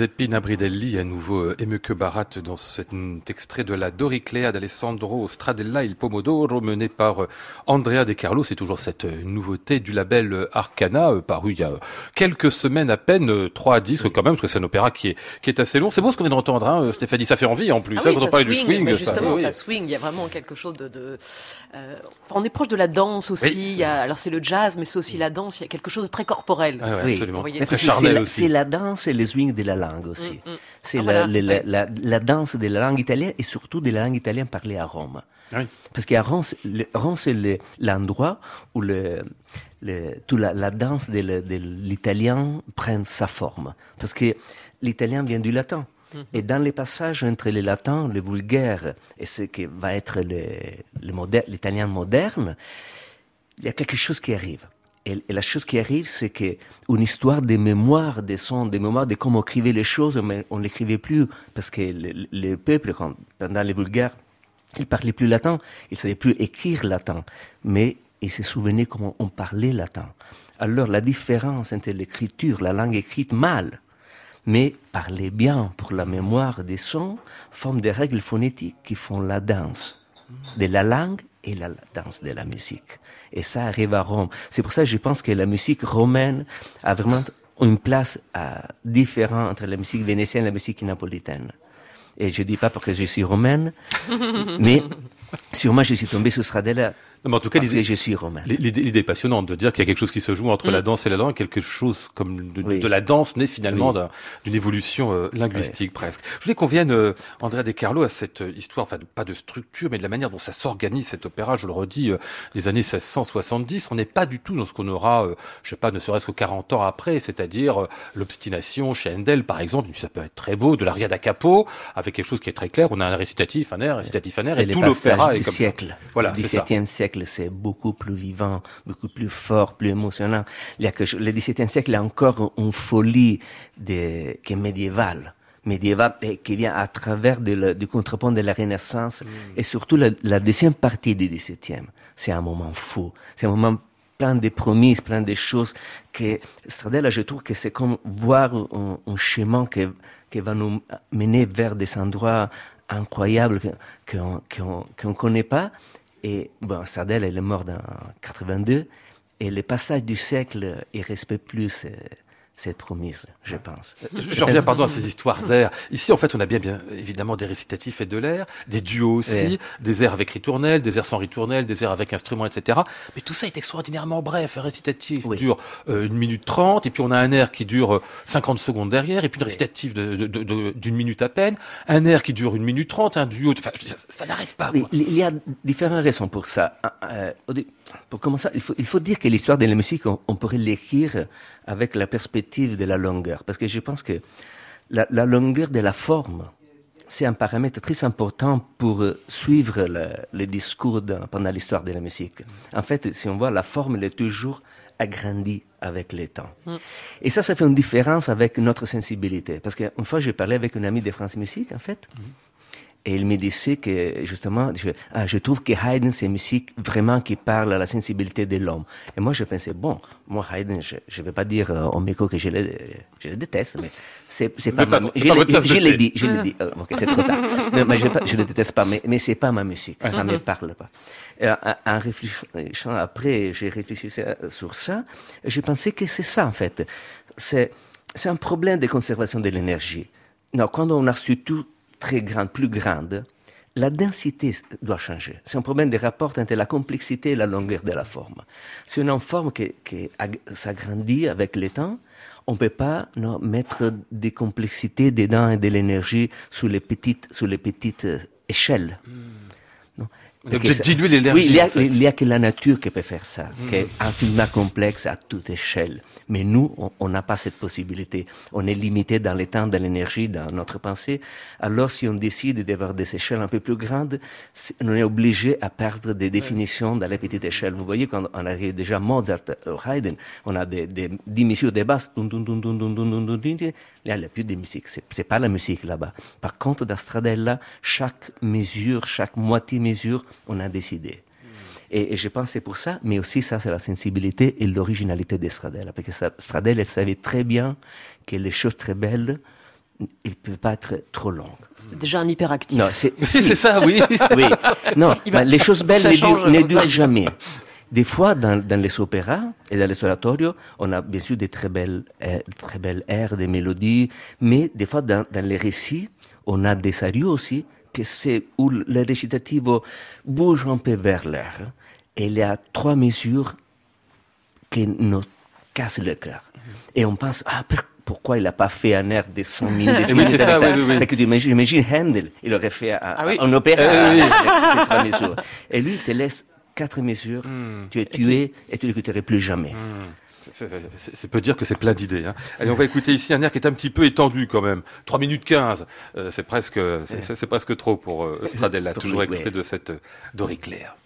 Voix de Giuseppe Nabridelli, à nouveau euh, Emeke Barat dans cet extrait de la Doriclea d'Alessandro Stradella il Pomodoro mené par euh, Andrea De Carlo. C'est toujours cette euh, nouveauté du label Arcana, paru il y a quelques semaines à peine, trois disques quand même, parce que c'est un opéra qui est, qui est assez long. C'est beau ce qu'on vient d'entendre, hein, Stéphanie, ça fait envie en plus. Ah hein, oui, quand on ça parlait du swing, mais ça- justement, oui, ça oui. swing. Il y a vraiment quelque chose de. de euh, enfin, on est proche de la danse aussi. Oui. Il y a, alors c'est le jazz, mais c'est aussi la danse. Il y a quelque chose de très corporel. Ah ouais, Oui. absolument. Très c'est charnel la, aussi. c'est la danse et le swing de la langue aussi. Mm, mm. C'est Ah, la, voilà, la- ouais. la- la danse de la langue italienne et surtout de la langue italienne parlée à Rome. Oui. Parce qu'à Rome, c'est- le- l'endroit où le, le, toute la, danse de, l'italien prend sa forme. Parce que l'italien vient du latin. Et dans les passages entre le latin, le vulgaire et ce qui va être le, le moder- l'italien moderne, il y a quelque chose qui arrive. Et, la chose qui arrive, c'est que une histoire des mémoires des sons, des mémoires de comment on écrivait les choses, mais on l'écrivait plus parce que le, le peuple, quand, pendant les vulgaires, il parlait plus latin, il savait plus écrire latin, mais il se souvenait comment on parlait latin. Alors la différence entre l'écriture, la langue écrite mal, mais parler bien pour la mémoire des sons, forme des règles phonétiques qui font la danse de la langue et la danse de la musique. Et ça arrive à Rome. C'est pour ça que je pense que la musique romaine a vraiment une place euh, différente entre la musique vénétienne et la musique napolitaine. Et je dis pas parce que je suis romaine, mais sûrement je suis tombé sur Stradella Non, mais en tout cas, l'idée- que je suis romain. L'idée est passionnante de dire qu'il y a quelque chose qui se joue entre la danse et la langue, quelque chose comme de, Oui. de la danse née finalement Oui. d'une évolution euh, linguistique presque. Je voulais qu'on vienne, euh, Andrea De Carlo, à cette euh, histoire, enfin pas de structure, mais de la manière dont ça s'organise cet opéra. Je le redis, euh, les années 1670, on n'est pas du tout dans ce qu'on aura, euh, je sais pas, ne serait-ce que 40 ans après, c'est-à-dire l'obstination chez Handel, par exemple. Ça peut être très beau, de l'aria da capo, avec quelque chose qui est très clair. On a un récitatif, un air, un récitatif, un air, et tout l'opéra est du comme ça. siècle. Voilà, le c'est ça. Siècle, c'est beaucoup plus vivant, beaucoup plus fort, plus émotionnant. Il y a que le XVIIe siècle, a encore une folie de, qui est médiévale. Médiévale et qui vient à travers de la- du contrepoint de la Renaissance Mm. et surtout la, la deuxième partie du XVIIe. C'est un moment fou. C'est un moment plein de promesses, plein de choses que Stradella, je trouve que c'est comme voir un, un chemin qui, qui va nous mener vers des endroits incroyables que- qu'on qu'on qu'on connaît pas. Et bon, Stradella, il est mort en 82 et le passage du siècle, il respecte plus euh, cette promise, je pense. Je, reviens, pardon, à ces histoires d'air. Ici, en fait, on a bien, bien évidemment des récitatifs et de l'air, des duos aussi, Ouais. des airs avec ritournelle, des airs sans ritournelle, des airs avec instruments, etc. Mais tout ça est extraordinairement bref. Un récitatif Oui. dure euh, une minute trente, et puis on a un air qui dure euh, 50 secondes derrière, et puis une récitatif de- de- de- de- d'une minute à peine, un air qui dure une minute trente, un duo. Enfin, ça, ça n'arrête pas. Oui, il y a différentes raisons pour ça. Euh, pour commencer, il faut, il faut dire que l'histoire de la musique, on, on pourrait l'écrire avec la perspective de la longueur. Parce que je pense que la, la longueur de la forme, c'est un paramètre très important pour euh, suivre le, le discours dans- pendant l'histoire de la musique. En fait, si on voit, la forme, elle est toujours agrandie avec le temps. Et ça, ça fait une différence avec notre sensibilité. Parce qu'une fois, j'ai parlé avec une amie de France Musique, en fait, et il me disait que, justement, je, ah, je trouve que Haydn, c'est une musique vraiment qui parle à la sensibilité de l'homme. Et moi, je pensais, bon, moi, Haydn, je ne vais pas dire euh, au micro que je le, je le déteste, mais c'est, c'est pas pas- ma, je pas je l'ai dit, je l'ai dit, Euh, ok, c'est trop tard. Non, mais je, je le déteste pas, mais, mais c'est pas ma musique, ça me parle pas. Et en, en réfléchissant après, j'ai réfléchi sur ça, je pensais que c'est ça, en fait. C'est, c'est un problème de conservation de l'énergie. Non, quand on a surtout très grande, plus grande, la densité doit changer. C'est un problème de rapport entre la complexité et la longueur de la forme. Si on a une forme qui, qui ag- s'agrandit avec le temps, on peut pas non, mettre des complexités dedans et de l'énergie sur les petites, sur les petites euh, échelles. Non. Dis-lui l'énergie. Oui, il y, a, il y, a, que la nature qui peut faire ça, mmh. un film complexe à toute échelle. Mais nous, on n'a pas cette possibilité. On est limité dans les temps, dans l'énergie, dans notre pensée. Alors, si on décide d'avoir des échelles un peu plus grandes, on est obligé à perdre des définitions dans les petites échelles. Vous voyez, quand on arrive déjà à Mozart ou Haydn, on a des, des, des mesures de basse. Là, il n'y a plus de musique. C'est pas la musique là-bas. Par contre, dans Stradella, chaque mesure, chaque moitié mesure, on a décidé. Et, et je pense que c'est pour ça, mais aussi ça, c'est la sensibilité et l'originalité de Stradella. Parce que ça- Stradella, elle savait très bien que les choses très belles, ils ne peuvent pas être trop longues. C'est déjà un hyperactif. Non, c'est, C'est si. ça, oui. Oui. Non, mais les choses belles ne change durent, ne jamais. Des fois, dans, dans les opéras et dans les oratorios, on a bien sûr des très belles, euh, très belles airs, des mélodies, mais des fois, dans, dans les récits, on a des arios aussi, que c'est où le récitativo bouge un peu vers l'air. Et il y a trois mesures qui nous cassent le cœur. Et on pense, ah, pourquoi il n'a pas fait un air de 100 minutes, de six Oui, c'est minutes ça, avec oui, oui, imagines Handel, il aurait fait un, Ah oui. un opéra Euh, avec ces trois mesures. Et lui, il te laisse quatre mesures, tu es tué et tu ne l'écouterais plus jamais. C'est- c'est peut dire que c'est plein d'idées. Hein. Allez, on va écouter ici un air qui est un petit peu étendu quand même. 3 minutes 15, euh, c'est presque, c'est presque trop pour euh, Stradella, toujours extrait de cette euh, Doriclaire.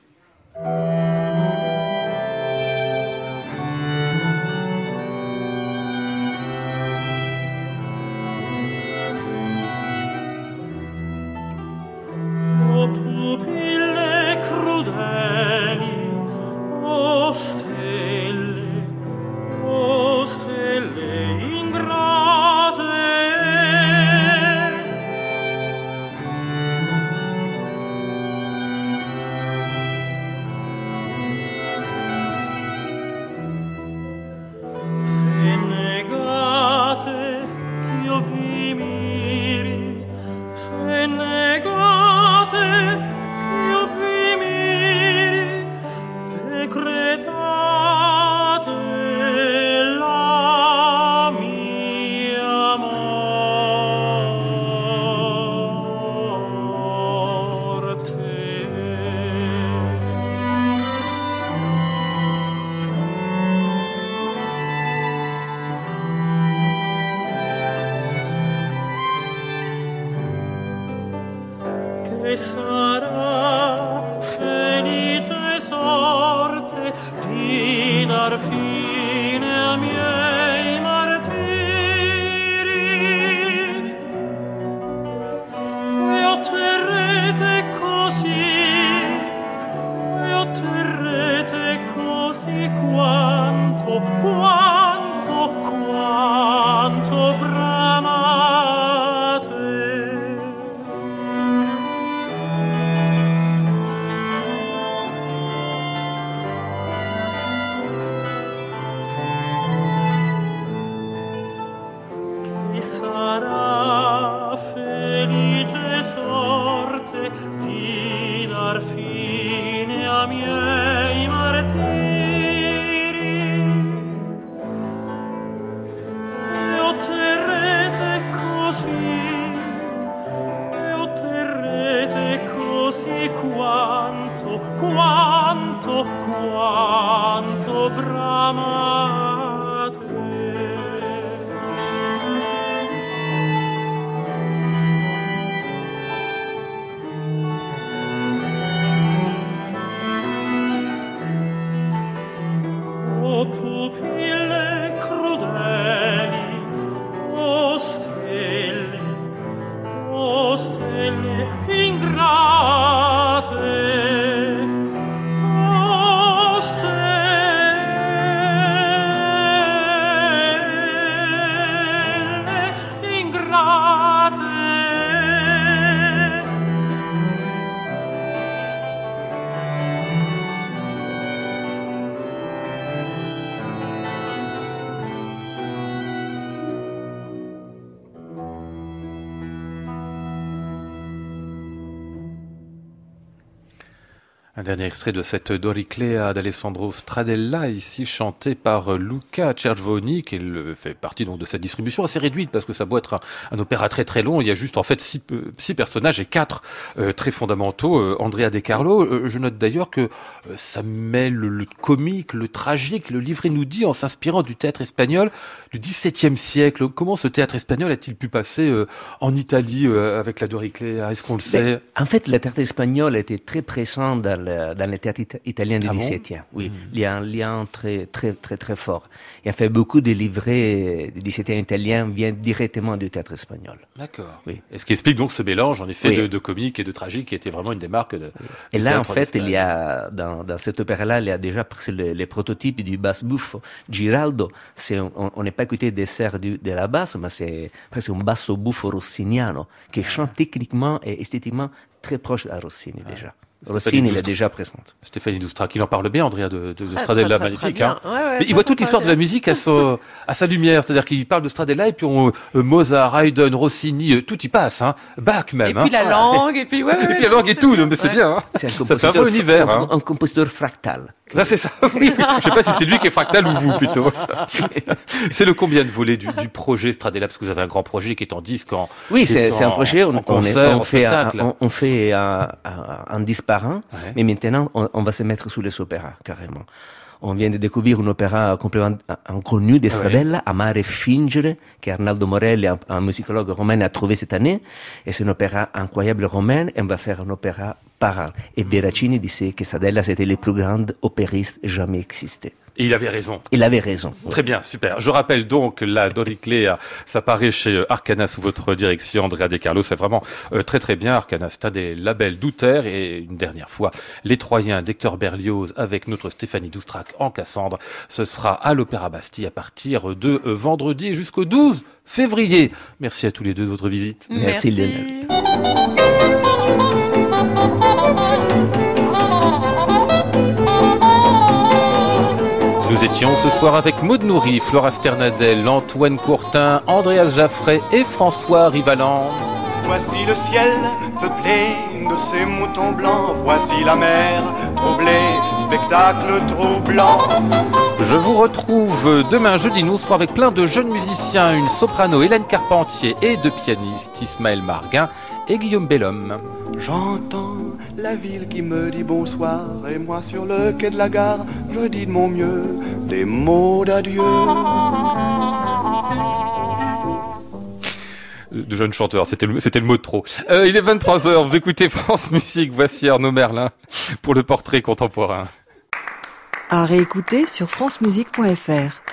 Dernier extrait de cette Doriclea d'Alessandro Stradella, ici chanté par Luca Cervoni, qui fait partie donc de cette distribution assez réduite parce que ça doit être un, un opéra très très long. Il y a juste en fait six, euh, six personnages et quatre euh, très fondamentaux. Euh, Andrea De Carlo, euh, je note d'ailleurs que ça mêle le, le comique, le tragique. Le livret nous dit en s'inspirant du théâtre espagnol du XVIIe siècle. Comment ce théâtre espagnol a-t-il pu passer en Italie avec la Doriclea? Est-ce qu'on le sait? Ben, en fait, le théâtre espagnol était très présent dans le, dans le théâtre ita- italien du Ah bon? XVIIe. Oui, il y a un lien très, très, très, très fort. Et en fait, beaucoup de livrets du XVIIe italien viennent directement du théâtre espagnol. D'accord. Oui. Et ce qui explique donc ce mélange, en effet, Oui. de, de comique et de tragique, qui était vraiment une des marques de. Et là, en fait, il y a, dans, dans cet opéra-là, il y a déjà presque le, les prototypes du basse buffo. Giraldo, c'est, on n'est pas écouté des serres du- de la basse, mais c'est presque un basso buffo rossiniano, qui chante techniquement et esthétiquement très proche à Rossini déjà. Rossini, il est Doustra. déjà présente. Stéphanie Doustrak, il en parle bien, Andrea de, de, de Très, Stradella, très, très, très magnifique. Hein. Ouais, ouais, Mais il voit toute l'histoire de la musique à, son- à sa lumière, c'est-à-dire qu'il parle de Stradella et puis on, euh, Mozart, Haydn, Rossini, euh, tout y passe, hein. Bach même. Et puis hein. la langue, et puis ouais, Et puis la langue et tout, bien. mais c'est Ouais. bien. Hein. C'est un un Hein. un compositeur fractal. Là, c'est ça. Oui. Je sais pas si c'est lui qui est fractal ou vous plutôt. c'est le combien de volets du, du projet Stradella? Parce que vous avez un grand projet qui est en disque en. Oui, c'est est c'est un projet, on, on, est- on fait, un, on, on fait un, un, un disque par an, Ouais. mais maintenant, on, on va se mettre sous les opéras, carrément. On vient de découvrir un opéra complètement inconnu de Ah ouais. Stradella, Amare Fingere, que Arnaldo Morelli, un, un musicologue romain, a trouvé cette année. Et c'est un opéra incroyable romain, et on va faire un opéra par an. Et Veracini disait que Stradella, c'était le plus grand opériste jamais existé. Et il avait raison. Il avait raison. Très bien, super. Je rappelle donc la Doriclea, ça paraît chez Arcana sous votre direction, Andrea De Carlo. C'est vraiment euh, très très bien. Arcana, c'est un des labels d'Outer. Et une dernière fois, les Troyens d'Hector Berlioz avec notre Stéphanie Doustrac en Cassandre. Ce sera à l'Opéra Bastille à partir de euh, vendredi jusqu'au 12 février. Merci à tous les deux de votre visite. Merci, Lionel. Étions ce soir avec Maud Nourri, Flora Sternadel, Antoine Courtin, Andreas Jaffray et François Rivalan. Voici le ciel peuplé de ces moutons blancs. Voici la mer troublée, spectacle troublant. Je vous retrouve demain jeudi. Nous serons avec plein de jeunes musiciens, une soprano Hélène Carpentier et deux pianistes Ismaël Marguin et Guillaume Bellhomme. J'entends la ville qui me dit bonsoir et moi sur le quai de la gare, je dis de mon mieux des mots d'adieu. De de jeune chanteur. C'était le, c'était le mot de trop. Euh, il est 23h, vous écoutez France Musique. Voici Arnaud Merlin pour le portrait contemporain. À réécouter sur francemusique.fr.